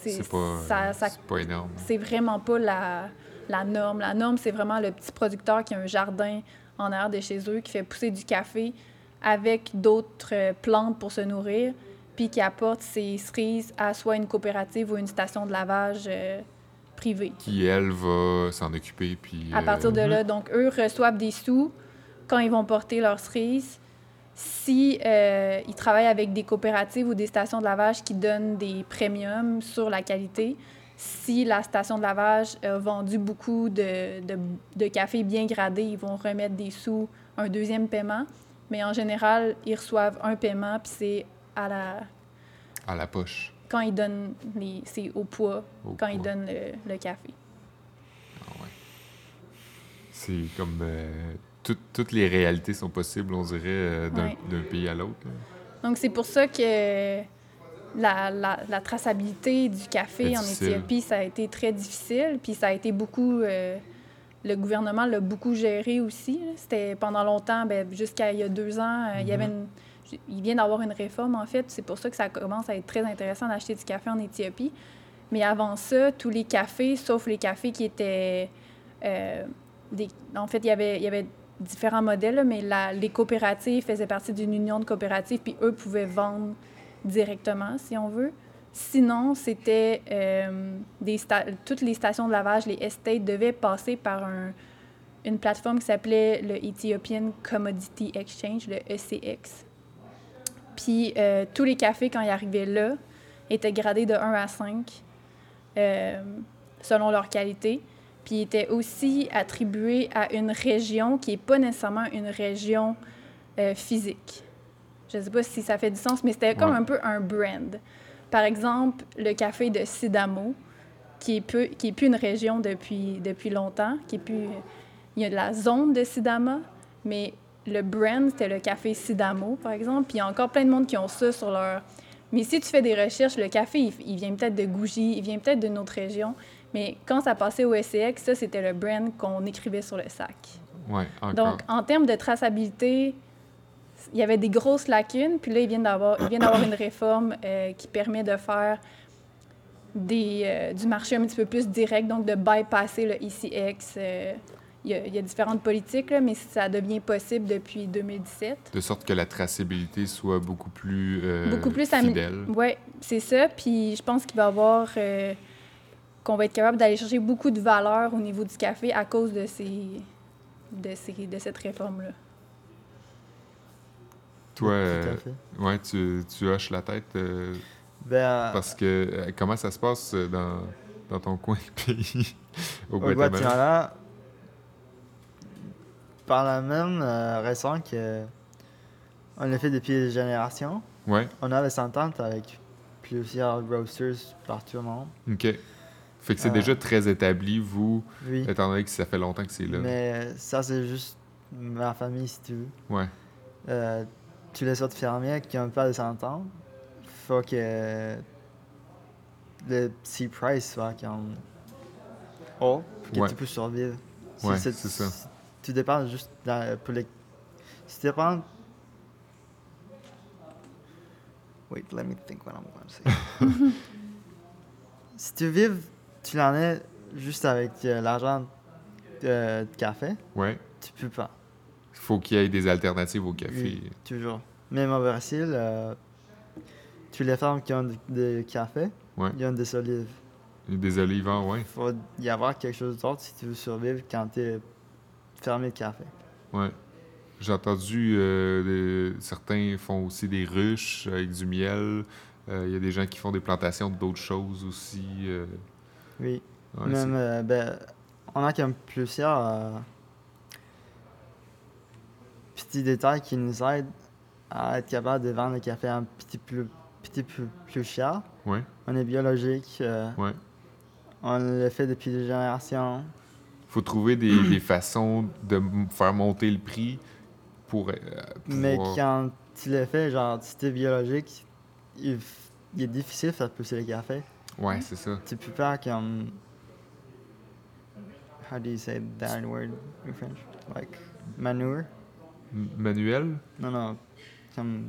c'est, pas, ça, ça- c'est pas énorme. c'est vraiment pas la, la norme. La norme, c'est vraiment le petit producteur qui a un jardin en arrière de chez eux, qui fait pousser du café avec d'autres euh, plantes pour se nourrir, puis qui apporte ses cerises à soit une coopérative ou une station de lavage euh, privée. Qui, elle, va s'en occuper. Puis, À euh, partir de là, donc eux reçoivent des sous quand ils vont porter leurs cerises. Si euh, ils travaillent avec des coopératives ou des stations de lavage qui donnent des premiums sur la qualité, si la station de lavage a vendu beaucoup de, de, de café bien gradé, ils vont remettre des sous, un deuxième paiement. Mais en général, ils reçoivent un paiement, puis c'est à la à la poche. quand ils donnent les, c'est au poids, Au quand ils donnent le, le café. Ah ouais. C'est comme. euh, tout- toutes les réalités sont possibles, on dirait, euh, d'un Ouais. pays à l'autre. Donc, c'est pour ça que la, la- la traçabilité du café en. Éthiopie, ça a été très difficile. Puis ça a été beaucoup... euh, le gouvernement l'a beaucoup géré aussi. C'était pendant longtemps, ben, jusqu'à il y a deux ans, euh, il y avait Mhm. une... Il vient d'avoir une réforme, en fait. C'est pour ça que ça commence à être très intéressant d'acheter du café en Éthiopie. Mais avant ça, tous les cafés, sauf les cafés qui étaient... euh, des... En fait, il y avait, il y avait différents modèles, mais la- les coopératives faisaient partie d'une union de coopératives, puis eux pouvaient vendre directement, si on veut. Sinon, c'était euh, toutes les stations de lavage, les estates devaient passer par un- une plateforme qui s'appelait le Ethiopian Commodity Exchange, le ECX. Puis euh, tous les cafés, quand ils arrivaient là, étaient gradés de 1 à 5 euh, selon leur qualité. Puis étaient aussi attribués à une région qui n'est pas nécessairement une région physique. Je ne sais pas si ça fait du sens, mais c'était comme Ouais. un peu un brand. Par exemple, le café de Sidamo, qui est, peu, qui est plus une région depuis, depuis longtemps, qui est plus... Il y a de la zone de Sidama, mais le brand, c'était le café Sidamo, par exemple. Puis il y a encore plein de monde qui ont ça sur leur... Mais si tu fais des recherches, le café, il, il vient peut-être de Gougy, il vient peut-être d'une autre région. Mais quand ça passait au SCX, ça, c'était le brand qu'on écrivait sur le sac. Ouais, encore. Donc, en termes de traçabilité, il y avait des grosses lacunes. Puis là, ils viennent d'avoir, ils viennent d'avoir une réforme euh, qui permet de faire des, euh, du marché un petit peu plus direct, donc de bypasser le ECX. euh, il, y a, il y a différentes politiques, là, mais ça devient possible depuis 2017. De sorte que la traçabilité soit beaucoup plus, Beaucoup plus fidèle. Oui, c'est ça. Puis je pense qu'il va y avoir. qu'on va être capable d'aller chercher beaucoup de valeur au niveau du café à cause de, ces, de, ces, de cette réforme-là. Toi, Tout à euh, fait. ouais, tu, tu hoches la tête euh, Ben, parce que euh, comment ça se passe euh, dans, dans ton coin de pays au au Guatemala? Guatemala, par la même euh, raison que on l'a fait depuis des générations, Ouais, on a des ententes avec plusieurs roasters partout au monde. ok. Fait que c'est Euh. déjà très établi, vous, Oui. étant donné que ça fait longtemps que c'est là. Mais ça, c'est juste ma famille, si tu veux. Ouais, Euh, tous les autres fermiers qui n'ont pas des ententes, faut que le petit price soit comme haut pour que Ouais. tu puisses survivre. Si Ouais, c'est ça. Tu dépends juste dans- pour les. Si tu dépends. Wait, let me think what I'm going to say. si tu vives, tu en es juste avec euh, l'argent de, de café, ouais. tu peux pas. Faut qu'il y ait des alternatives au café. Oui, toujours. Même au Brésil, euh, toutes les femmes qui ont du- du café, Ouais. ils ont des olives. Des olivants, ouais. Il faut y avoir quelque chose d'autre si tu veux survivre quand tu es fermé de café. Ouais. J'ai entendu euh, des- certains font aussi des ruches avec du miel. Euh, Il y a des gens qui font des plantations d'autres choses aussi. euh, Oui. ouais, Même, ben, on a comme plusieurs petits détails qui nous aident à être capable de vendre le café un petit peu petit peu plus cher. ouais, On est biologique, euh, ouais. on le fait depuis des générations. faut trouver des, des façons de faire monter le prix pour. euh, Mais quand tu le fais, genre, si t'es biologique, il, il est difficile de faire pousser le café. Ouais, c'est ça. Tu peux pas comme. How do you say that word in French? Like manure? M- Manuel? Non, non. Comme.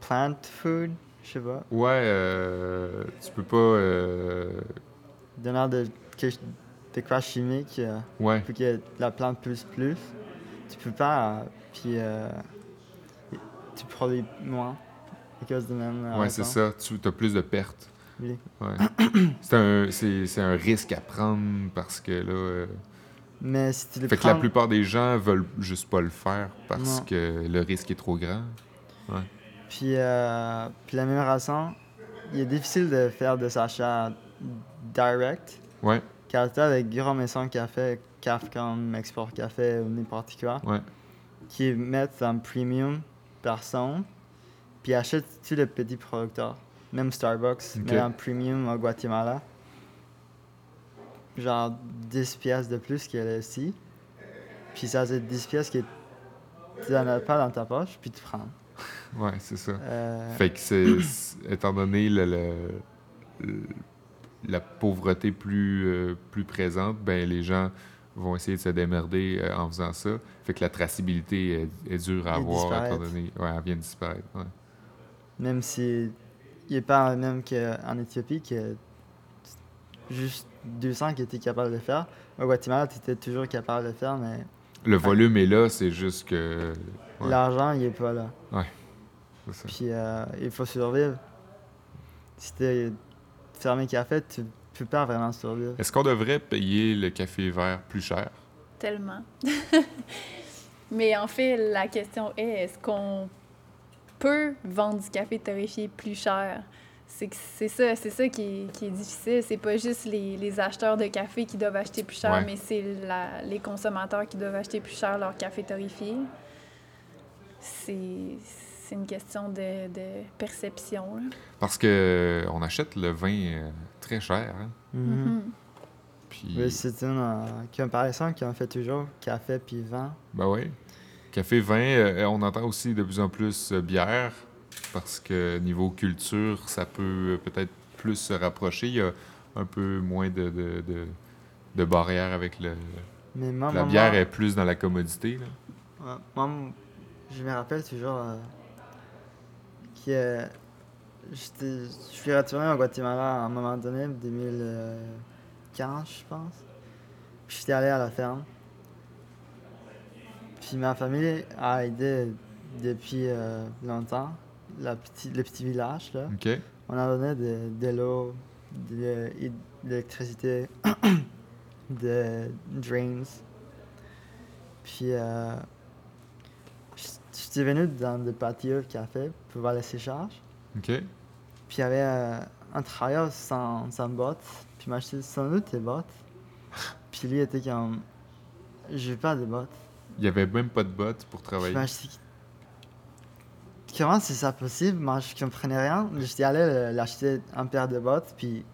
Plant food? Je sais pas. Ouais, euh, tu peux pas. euh, Donnant de, quoi chimique euh, ouais, pour que la plante pousse plus. Tu peux pas. euh, puis. tu produis moins. À cause de même. ouais, c'est ça. Tu as plus de pertes. Oui. Ouais. c'est un, c'est un risque à prendre parce que là. Mais si tu le fait que la plupart des gens veulent juste pas le faire parce Non. que le risque est trop grand. Puis, euh, puis la même raison, il est difficile de faire des achats direct. Ouais, Car tu as des gros maisons de café, CAF comme Export Café ou n'importe quoi, ouais, qui mettent un premium par son, puis achètent tous les petits producteurs. Même Starbucks Ok. met un premium au Guatemala. Genre 10 pièces de plus qu'elle est ici. Puis ça, c'est 10 pièces que tu n'en as pas dans ta poche, puis tu prends. ouais, c'est ça. Euh, Fait que c'est, étant donné le, le- le- la pauvreté plus, euh, plus présente, ben les gens vont essayer de se démerder euh, en faisant ça. Fait que la traçabilité est, est dure à Et avoir étant donné. Ouais, elle vient de disparaître. ouais. Même si il n'est pas le même qu'en Éthiopie, que juste 200 qui étaient capables de le faire. Au Guatemala, tu étais toujours capable de le faire, mais Le volume est là, c'est juste que. Ouais. l'argent, il n'est pas là. c'est ça. Puis euh, il faut survivre. Si tu es fermé café, tu peux pas vraiment survivre. Est-ce qu'on devrait payer le café vert plus cher? Tellement. Mais en fait, la question est est-ce qu'on peut vendre du café torréfié plus cher? C'est que c'est ça, c'est ça qui est, qui est difficile. C'est pas juste les, les acheteurs de café qui doivent acheter plus cher, Ouais. mais c'est la- les consommateurs qui doivent acheter plus cher leur café torréfié. C'est c'est une question de, de perception. là. Parce que on achète le vin euh, très cher. Hein? Mhm. Puis, Oui, c'est une euh, comparaison qu'on fait toujours, café puis vin. ben oui. Café, vin, euh, on entend aussi de plus en plus euh, bière. Parce que niveau culture, ça peut euh, peut-être plus se rapprocher. Il y a un peu moins de, de, de, de barrières avec le. Mais moi, La bière moi- est plus dans la commodité. Là. Ouais, moi, je me rappelle toujours euh, que je suis retourné au Guatemala à un moment donné, 2015, je pense. Puis j'étais allé à la ferme. Puis ma famille a aidé depuis euh, longtemps, la petit, le petit village. Là. On a donné de, de l'eau, de l'é- de l'électricité, de drains. Puis, euh, j- j'étais venu dans le patio de café pour voir les séchages. OK? Puis, il y avait euh, un travailleur sans, sans bottes. Puis, il m'a acheté sans doute des bottes. Puis, lui était comme, je veux pas de bottes. Il n'y avait même pas de bottes pour travailler. Comment c'est ça possible? Moi, je comprenais rien. J'étais allé le- l'acheter un paire de bottes, puis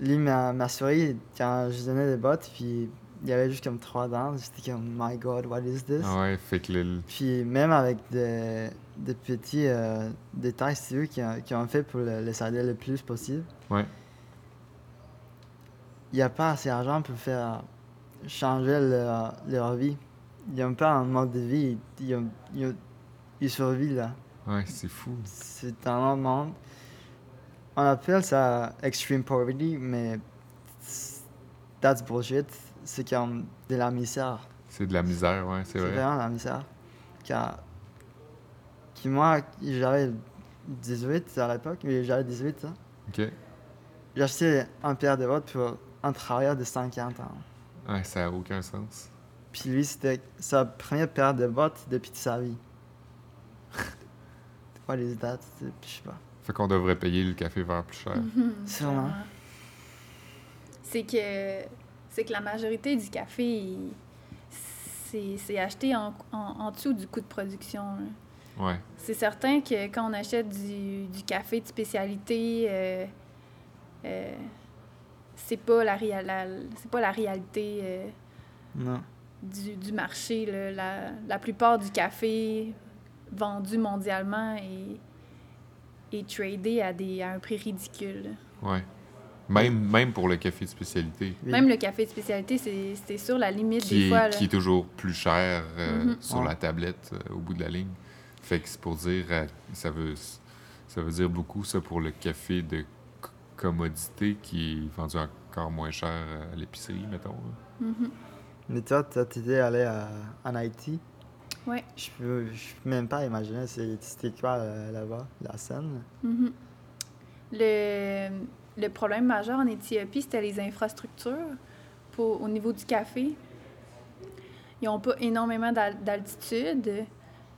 lui m'a m'a souri quand je donnais des bottes, puis il y avait juste comme trois dents. J'étais comme, my god, what is this? Ah ouais, fait que le- Puis même avec des, des petits euh, détails, si tu veux, qui ont, qui ont fait pour le- les aider le plus possible, Ouais. il n'y a pas assez d'argent pour faire changer leur, leur vie. Ils n'ont pas un mode de vie, ils, ont- ils, ont- ils survivent là. Ouais, c'est fou. C'est un autre monde. On appelle ça extreme poverty, mais c'est- that's bullshit. C'est comme de la misère. C'est de la misère, ouais, c'est C'est vrai. vraiment de la misère. Car qui moi, j'avais 18 à l'époque, mais j'avais 18 hein. OK? j'ai acheté un paire de bottes pour un travailleur de 50 ans. Ouais, ça n'a aucun sens. Puis lui, c'était sa première paire de bottes depuis sa vie. Pas les dates, puis je sais pas. Fait qu'on devrait payer le café vert plus cher. Sûrement. C'est que, c'est que la majorité du café, c'est c'est acheté en, en, en dessous du coût de production. là. Ouais. C'est certain que quand on achète du, du café de spécialité, euh, euh, c'est pas la, réa- la- c'est pas la réalité euh, Non. du, du marché. là. La, la plupart du café vendu mondialement est, est tradé à, des, à un prix ridicule. Ouais. Même, même pour le café de spécialité, Oui. Même le café de spécialité, c'est c'est sur la limite qui des est, fois. là. qui est toujours plus cher euh, Mhm. sur Ouais. la tablette euh, au bout de la ligne. Fait que c'est pour dire, euh, ça veut, ça veut dire beaucoup ça pour le café de commodité qui est vendu encore moins cher à l'épicerie, mettons. Mhm. Mais toi, toi, t'étais allé à, en Haïti? Ouais. Je peux, je peux même pas imaginer c'était quoi euh, là-bas, la scène. Mhm. Le, le problème majeur en Éthiopie, c'était les infrastructures pour, au niveau du café. Ils n'ont pas énormément d'al- d'altitude.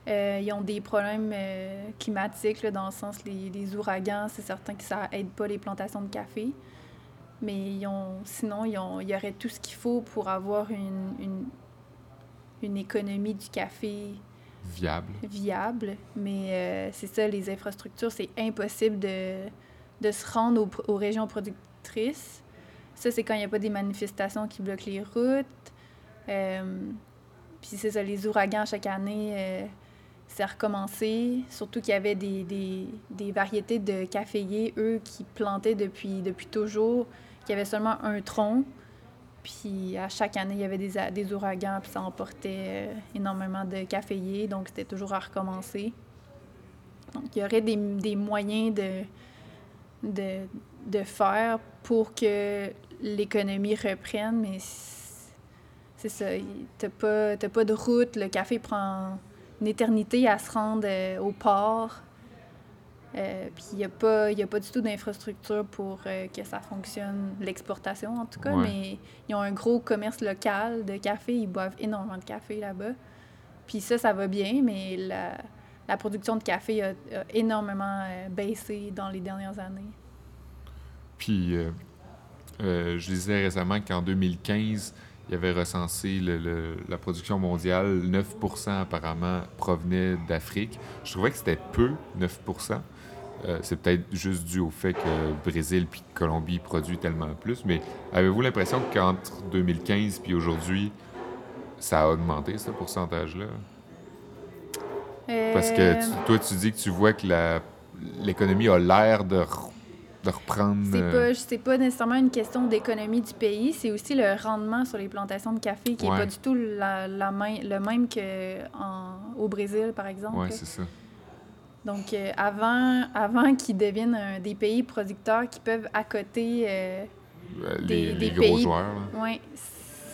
Euh, ils ont des problèmes euh, climatiques, là, dans le sens les, les ouragans, c'est certain que ça aide pas les plantations de café. Mais ils ont, sinon, ils ont- il y aurait tout ce qu'il faut pour avoir une, une, une économie du café Viable. viable, mais euh, c'est ça, les infrastructures, c'est impossible de, de se rendre aux, aux régions productrices. Ça, c'est quand il n'y a pas des manifestations qui bloquent les routes. Euh, Puis c'est ça, les ouragans chaque année, euh, c'est recommencé. Surtout qu'il y avait des, des, des variétés de caféiers, eux, qui plantaient depuis, depuis toujours, qui avaient seulement un tronc. Puis à chaque année, il y avait des, des ouragans, puis ça emportait euh, énormément de caféiers, donc c'était toujours à recommencer. Donc il y aurait des, des moyens de, de, de faire pour que l'économie reprenne, mais c'est ça, t'as pas, pas de route, le café prend une éternité à se rendre euh, au port. Euh, puis il n'y a, pas- y a pas du tout d'infrastructure pour euh, que ça fonctionne, l'exportation en tout cas, Ouais. mais ils ont un gros commerce local de café, ils boivent énormément de café là-bas. Puis ça, ça va bien, mais la, la production de café a, a énormément euh, baissé dans les dernières années. Puis, je disais récemment qu'en 2015, il y avait recensé le- le- la production mondiale, 9% apparemment provenait d'Afrique. Je trouvais que c'était peu, 9 Euh, C'est peut-être juste dû au fait que Brésil puis Colombie produit tellement plus, mais avez-vous l'impression qu'entre 2015 puis aujourd'hui, ça a augmenté, ce pourcentage-là? Parce que Euh, tu- toi, tu dis que tu vois que l'économie a l'air de, re- de reprendre... C'est euh, pas, c'est pas nécessairement une question d'économie du pays, c'est aussi le rendement sur les plantations de café qui n'est Ouais. pas du tout la, la main- le même qu'au Brésil, par exemple. Ouais, c'est ça. Donc, euh, avant, avant qu'ils deviennent un- des pays producteurs qui peuvent accoter, euh, Euh, Des- les, des les gros joueurs, là. ouais,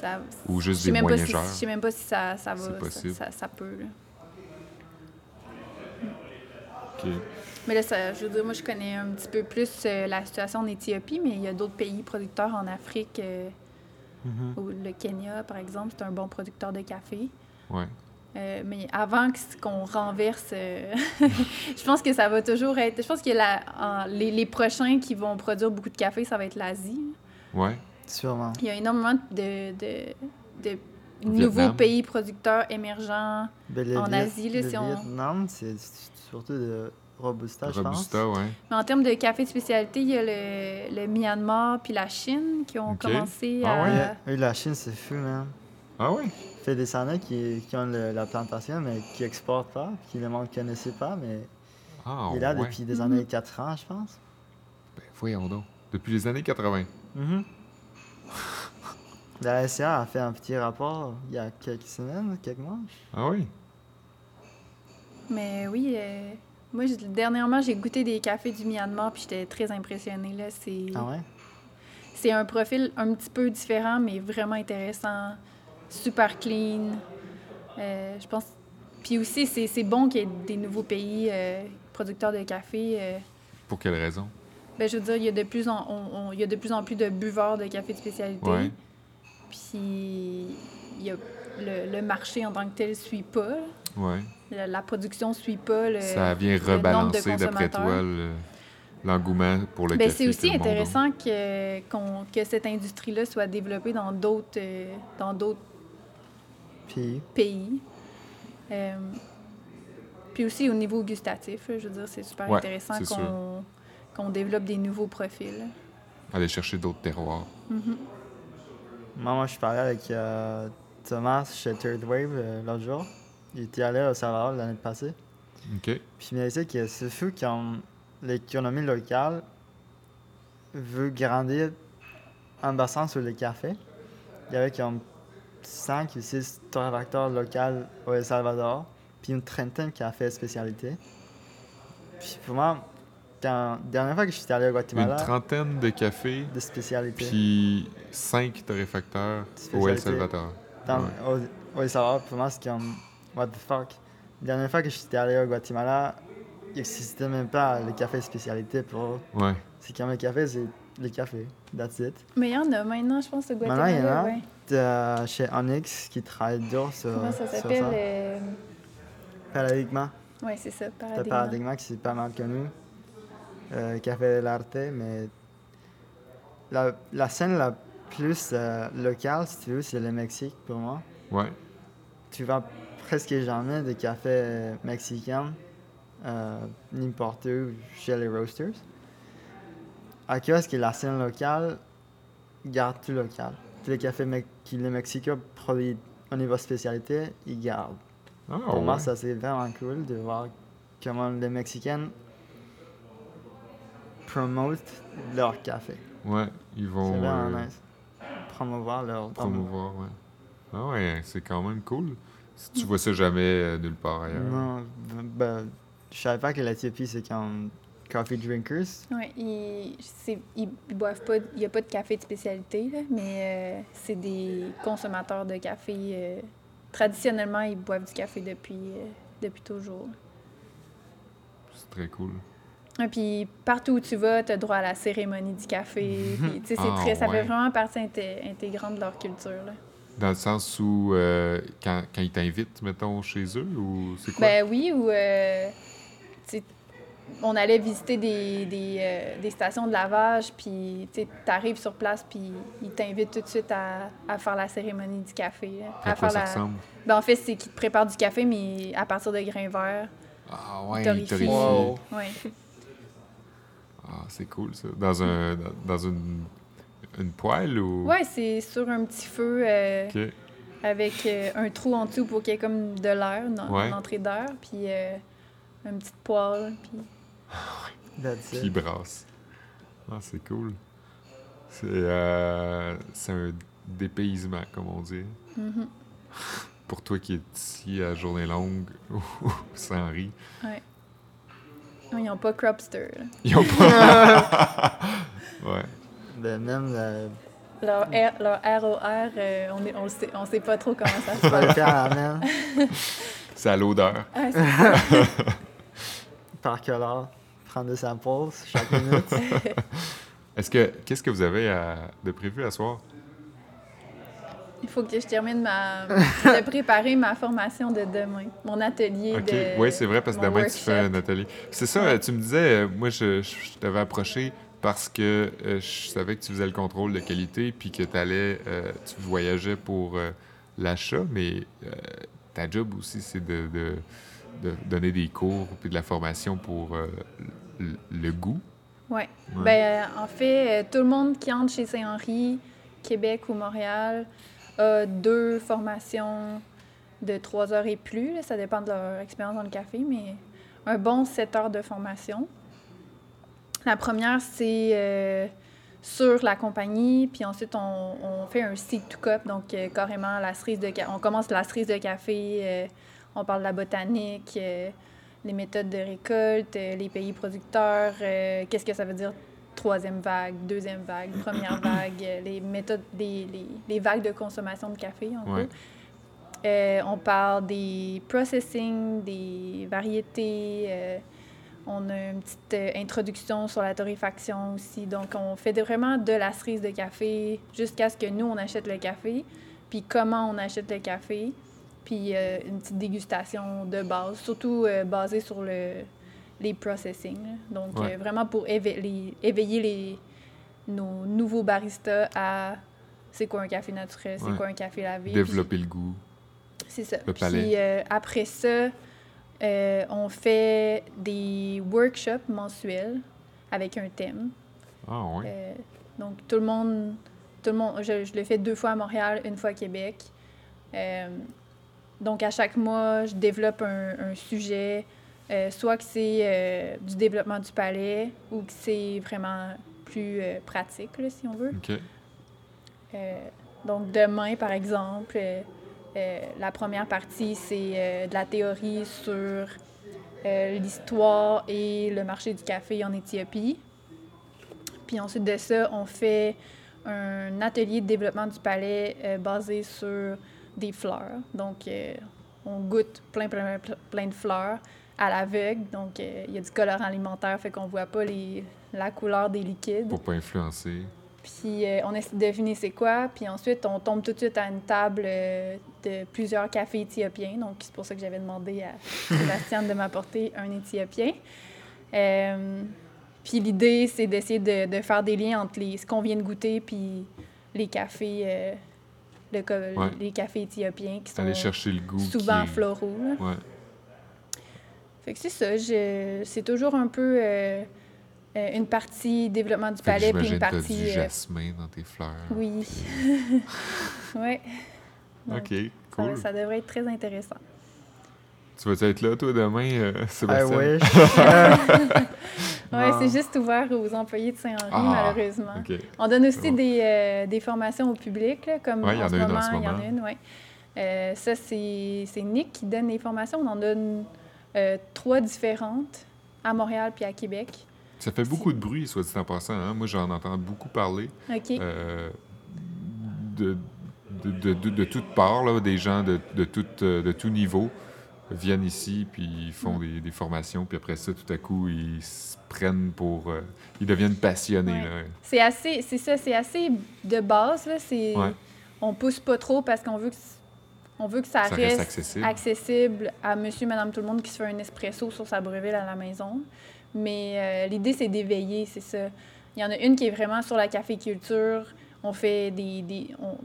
ça, ou je juste sais des même pas moyens si, joueurs. je sais même pas si ça, ça va, possible. ça, ça peut. là. Ok. Mais là, ça, je veux dire, moi, je connais un petit peu plus euh, la situation en Éthiopie, mais il y a d'autres pays producteurs en Afrique. Mhm. Ou le Kenya, par exemple, c'est un bon producteur de café. Ouais. Euh, mais avant qu'on renverse, euh, je pense que ça va toujours être. Je pense que la, en- les, les prochains qui vont produire beaucoup de café, ça va être l'Asie. Ouais. Sûrement. Il y a énormément de, de, de Au nouveaux pays producteurs émergents. Ben, le En Asie, là, le si Vietnam, c'est c'est surtout de Robusta, je pense. Robusta, ouais. Mais en termes de café de spécialité, il y a le, le Myanmar puis la Chine qui ont commencé Ah à. ouais? Oui, la Chine, c'est fou, man. Ah ouais? Ça fait des années qui, qui ont le- la plantation, mais qui exportent pas, puis le monde ne connaissait pas, mais Ah il est là ouais. depuis des années 4 ans, je pense. Ben, voyons donc. Depuis les années 80. Mhm. La SCA a fait un petit rapport il y a quelques semaines, quelques mois. Ah oui? Mais oui, euh, moi, dernièrement, j'ai goûté des cafés du Myanmar puis j'étais très impressionnée. Là. C'est, Ah ouais? c'est un profil un petit peu différent, mais vraiment intéressant. Super clean. Euh, je pense. Puis aussi, c'est, bon qu'il y ait des nouveaux pays euh, producteurs de café. euh, Pour quelle raison? Ben, je veux dire, il y, a de plus en, on- on- il y a de plus en plus de buveurs de café de spécialité. Ouais. Puis il y a le, le marché en tant que tel suit pas. Ouais. La, la production suit pas. Le, Ça vient rebalancer, d'après toi, le- l'engouement pour le Ben, café. c'est aussi a. intéressant que, qu'on- que cette industrie-là soit développée dans d'autres, pays. Euh, puis aussi au niveau gustatif, je veux dire, c'est super Ouais, intéressant qu'on, qu'on développe des nouveaux profils. Aller chercher d'autres terroirs. moi, moi, je parlais avec euh, Thomas chez Third Wave euh, l'autre jour. Il était allé au Salvador l'année passée. OK. Puis il m'a dit que c'est fou quand l'économie locale veut grandir en basant sur le café. Il y avait comme 5 ou 6 torréfacteurs locaux au El Salvador, puis une trentaine de cafés spécialité. Puis pour moi, quand, la dernière fois que j'étais allé au Une Guatemala, trentaine de cafés, de spécialité. puis cinq torréfacteurs au El. Salvador. Dans, Ouais. au, au El Salvador, pour moi, c'est comme, what the fuck. La dernière fois que j'étais allé au Guatemala, il n'existait même pas le café spécialité pour eux. Ouais. C'est comme le café, c'est le café. That's it. Mais il y en a maintenant, je pense, au Maintenant, il y en Guatemala. a. ouais. Euh, chez Onyx qui travaille dur sur, Comment ça s'appelle? euh, Paradigma. Oui, c'est ça, Paradigma. Paradigma qui c'est pas mal connu. Euh, Café de l'Arte, mais la, la scène la plus euh, locale, si tu veux, c'est le Mexique pour moi. Ouais. Tu vas presque jamais de café mexicain euh, n'importe où chez les roasters. À cause que la scène locale garde tout local. Tous les cafés me- que le Mexique produit au niveau spécialité, ils gardent. Ah, Pour moi, ça c'est vraiment cool de voir comment les Mexicains promotent leur café. Ouais, ils C'est vont vraiment euh, nice. Promouvoir leur promouvoir, ouais. Ah ouais, c'est quand même cool. Si tu vois ça jamais euh, nulle part ailleurs. Non, ben, je savais pas que l'Éthiopie c'est comme coffee drinkers. Oui, ils, c'est- ils, ils boivent pas, il n'y a pas de café de spécialité, là, mais euh, c'est des consommateurs de café. euh, traditionnellement, ils boivent du café depuis, euh, depuis toujours. C'est très cool. Et puis partout où tu vas, tu as droit à la cérémonie du café. puis, sais, c'est Ah, très, ça ouais. fait vraiment partie inté- intégrante de leur culture. Là. Dans le sens où, euh, quand, quand ils t'invitent, mettons, chez eux, ou c'est quoi? Ben oui, ou euh, on allait visiter des, des, euh, des stations de lavage, puis tu arrives sur place, puis ils t'invitent tout de suite à, à faire la cérémonie du café. là, à à quoi faire ça la... ressemble? ben, en fait, c'est qu'ils te préparent du café, mais à partir de grains verts. Ah ouais, torréfié. ils torréfient. Wow. Ouais. Ah, c'est cool, ça. Dans, un, dans, dans une, une poêle ou... ouais, c'est sur un petit feu euh, avec euh, un trou en dessous pour qu'il y ait comme de l'air, Ouais. l'entrée d'air, puis euh, une petite poêle, puis... That's brasse. Ah, c'est cool. C'est euh, c'est un dépaysement, comme on dit. Mhm. Pour toi qui es ici à journée longue ou sans riz. Ouais. Non, ils n'ont pas Cropster. là. Ils ont pas... ouais. Ben, même le, Leur, R- leur ROR, euh, on le sait, on sait pas trop comment ça se passe. faire à la main, C'est à l'odeur. Ah, par couleur, prendre des samples chaque minute. Est-ce que... Qu'est-ce que vous avez à- de prévu à soir? il faut que je termine ma, de préparer ma formation de demain, mon atelier de. Oui, c'est vrai, parce que demain, tu fais un atelier. C'est ça, tu me disais, euh, moi, je, je- t'avais approché parce que euh, je savais que tu faisais le contrôle de qualité puis que t'allais, euh, tu voyageais pour euh, l'achat, mais euh, ta job aussi, c'est de, de- de donner des cours puis de la formation pour euh, le, goût. Ouais. Ouais. Ben, en fait, euh, tout le monde qui entre chez Saint-Henri, Québec ou Montréal, a deux formations de trois heures et plus. là. Ça dépend de leur expérience dans le café, mais un bon sept heures de formation. La première, c'est euh, sur la compagnie, puis ensuite, on, on fait un seed to cup, donc euh, carrément la cerise de café. On commence la cerise de café, euh, on parle de la botanique, euh, les méthodes de récolte, euh, les pays producteurs, euh, qu'est-ce que ça veut dire troisième vague, deuxième vague, première vague, euh, les méthodes, les, les, les vagues de consommation de café, en Ouais. gros. Euh, on parle des processing, des variétés. euh, On a une petite euh, introduction sur la torréfaction aussi. Donc, on fait de- vraiment de la cerise de café jusqu'à ce que nous, on achète le café, puis comment on achète le café, puis euh, une petite dégustation de base, surtout euh, basée sur le, les processing. là. Donc, Ouais. euh, vraiment pour éve- les- éveiller les, nos nouveaux baristas à c'est quoi un café naturel, c'est Ouais. quoi un café lavé. puis- Développer le goût. c'est ça. Le palais. Puis euh, après ça, euh, on fait des workshops mensuels avec un thème. Ah ouais. Euh, donc tout le monde, tout le monde, je, je le fais deux fois à Montréal, une fois à Québec. Euh, donc à chaque mois, je développe un, un sujet, euh, soit que c'est euh, du développement du palais ou que c'est vraiment plus euh, pratique, là, si on veut. Donc demain, par exemple, la première partie, c'est de la théorie sur l'histoire et le marché du café en Éthiopie. Puis ensuite de ça, on fait un atelier de développement du palais basé sur des fleurs. Donc, euh, on goûte plein, plein, plein- de fleurs à l'aveugle. Donc, euh, il y a du colorant alimentaire, fait qu'on voit pas les, la couleur des liquides. Pour pas influencer. Puis euh, on essaie de deviner c'est quoi. Puis ensuite, on tombe tout de suite à une table de plusieurs cafés éthiopiens. Donc, c'est pour ça que j'avais demandé à Sébastien de m'apporter un éthiopien. Puis l'idée, c'est d'essayer de, de faire des liens entre les, ce qu'on vient de goûter puis les cafés, Ouais. les cafés éthiopiens qui sont Aller chercher le goût. souvent qui floraux. là. Ouais. Fait que c'est ça. je- C'est toujours un peu euh, euh, une partie développement du palais puis une partie... du euh, jasmin dans tes fleurs. Oui. ouais. Donc, OK, ça, cool. ça devrait être très intéressant. Tu vas être là, toi, demain, euh, I Sébastien? wish. Ouais, Non. c'est juste ouvert aux employés de Saint-Henri, Ah, malheureusement. On donne aussi bon. des, euh, des formations au public, là, comme Ouais, il y en, en ce a une en moment, ce il y en moment. a une, ouais. Euh, ça, c'est c'est Nick qui donne les formations. On en donne euh, trois différentes à Montréal puis à Québec. Ça fait beaucoup de bruit, soit dit en passant. Hein? Moi, j'en entends beaucoup parler. OK. euh, de, de, de, de, de toutes parts, là, des gens de, de, tout, de tout niveau viennent ici, puis ils font Mm. des, des formations, puis après ça, tout à coup, ils se prennent pour... euh, ils deviennent passionnés. Ouais. C'est assez, c'est ça, c'est assez de base. Là. C'est, Ouais. On pousse pas trop parce qu'on veut que, on veut que ça, Ça reste accessible. accessible à monsieur, madame, tout le monde qui se fait un espresso sur sa breville à la maison. Mais euh, l'idée, c'est d'éveiller, c'est ça. Il y en a une qui est vraiment sur la caféculture. On fait des, des on,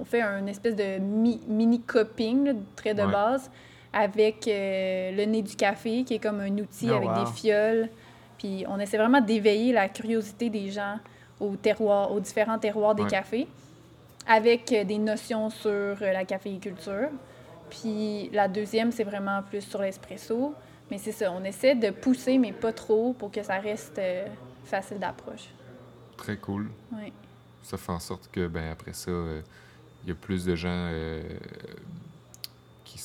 on- fait un espèce de mi- mini cupping, là, très de Ouais. base, avec euh, le nez du café, qui est comme un outil Oh, avec wow. des fioles. Puis on essaie vraiment d'éveiller la curiosité des gens au terroir, aux différents terroirs des Ouais. cafés, avec euh, des notions sur euh, la caféiculture. Puis la deuxième, c'est vraiment plus sur l'espresso. Mais c'est ça, on essaie de pousser, mais pas trop, pour que ça reste facile d'approche. Très cool. Oui. Ça fait en sorte que, ben, après ça, il y a plus de gens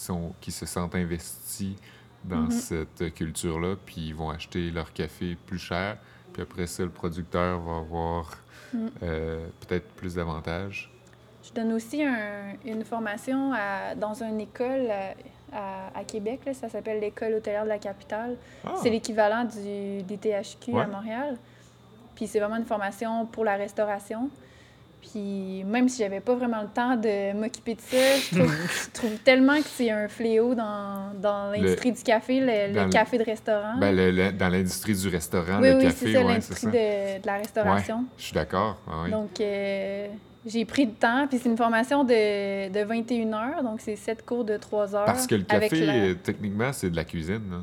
sont, qui se sentent investis dans Mhm. cette culture-là, puis ils vont acheter leur café plus cher. Puis après ça, le producteur va avoir Mhm. euh, peut-être plus d'avantages. Je donne aussi un- une formation à- dans une école à, à- à Québec, là, ça s'appelle l'École hôtelière de la capitale. Ah! C'est l'équivalent du, des THQ Ouais. à Montréal. Puis c'est vraiment une formation pour la restauration. Puis même si j'avais pas vraiment le temps de m'occuper de ça, je trouve, je trouve tellement que c'est un fléau dans, dans l'industrie du café, le, café de restaurant. Ben, le- le- dans l'industrie du restaurant, oui, le oui, café, c'est ça, ouais, c'est l'industrie ça. de, de la restauration. Je suis d'accord. ah oui. Donc, euh, j'ai pris le temps. Puis c'est une formation de, de 21 heures. Donc, c'est 7 cours de 3 heures. Parce que le café, la- techniquement, c'est de la cuisine. là.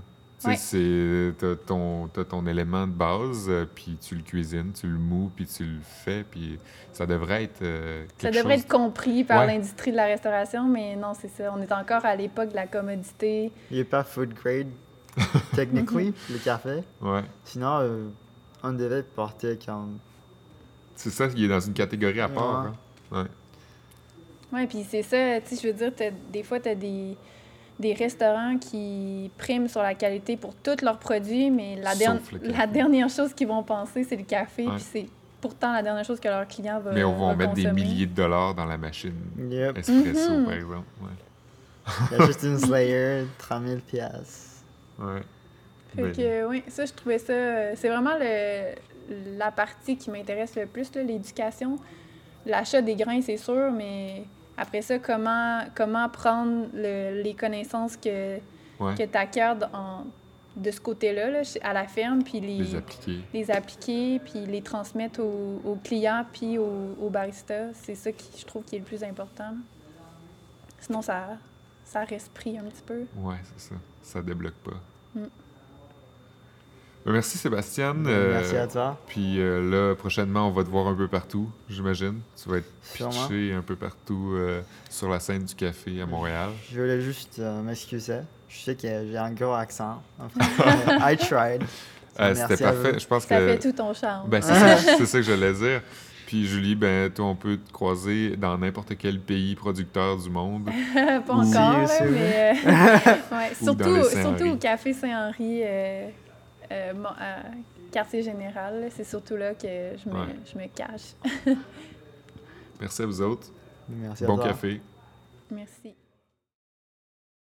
Tu Ouais. c'est t'as ton, t'as ton élément de base, euh, puis tu le cuisines, tu le mous, puis tu le fais, puis ça devrait être euh, Ça devrait chose- être compris par Ouais. l'industrie de la restauration, mais non, c'est ça. On est encore à l'époque de la commodité. Il est pas food grade, technically, le café. Ouais. Sinon, euh, on devait porter comme. C'est ça, il est dans une catégorie à part. Ouais. hein. Ouais. Oui, puis c'est ça. Tu sais, je veux dire, t'as- des fois, tu as des, des restaurants qui priment sur la qualité pour tous leurs produits, mais la, dernière chose qu'ils vont penser, c'est le café. Ouais. Puis c'est pourtant la dernière chose que leur client va Mais on va va mettre des milliers de dollars dans la machine Yep. espresso, Mhm. par exemple. Ouais. Il y a juste une Slayer, 3000 pièces. Ouais. Fait Ben, que, oui, ça, je trouvais ça. euh, C'est vraiment le, la partie qui m'intéresse le plus, l'éducation. L'achat des grains, c'est sûr, mais après ça, comment, comment prendre le- les connaissances que, Ouais. que tu acquiers en- de ce côté-là, là, à la ferme, puis les, les appliquer. les appliquer, puis les transmettre aux, aux clients, puis aux, aux baristas. C'est ça qui, je trouve, qui est le plus important. Sinon, ça, ça reste pris un petit peu. Ouais, c'est ça. Ça débloque pas. Mm. Ben, merci Sébastien. Merci Euh, à toi. Puis euh, là, prochainement, on va te voir un peu partout, j'imagine. Tu vas être Sûrement. pitché un peu partout euh, sur la scène du café à Montréal. Je voulais juste euh, m'excuser. Je sais que j'ai un gros accent. en français, mais I tried. Euh, Merci C'était à parfait. Je pense Ça que. fait tout ton charme. Ben, c'est ça, que j'allais dire. Puis Julie, ben, toi, on peut te croiser dans n'importe quel pays producteur du monde. pas encore, là, mais euh, ouais, surtout, surtout au Café Saint-Henri, euh, euh, mon- à quartier général, c'est surtout là que je me, Ouais. je me cache. Merci à vous autres. Merci à Bon toi. café. Merci.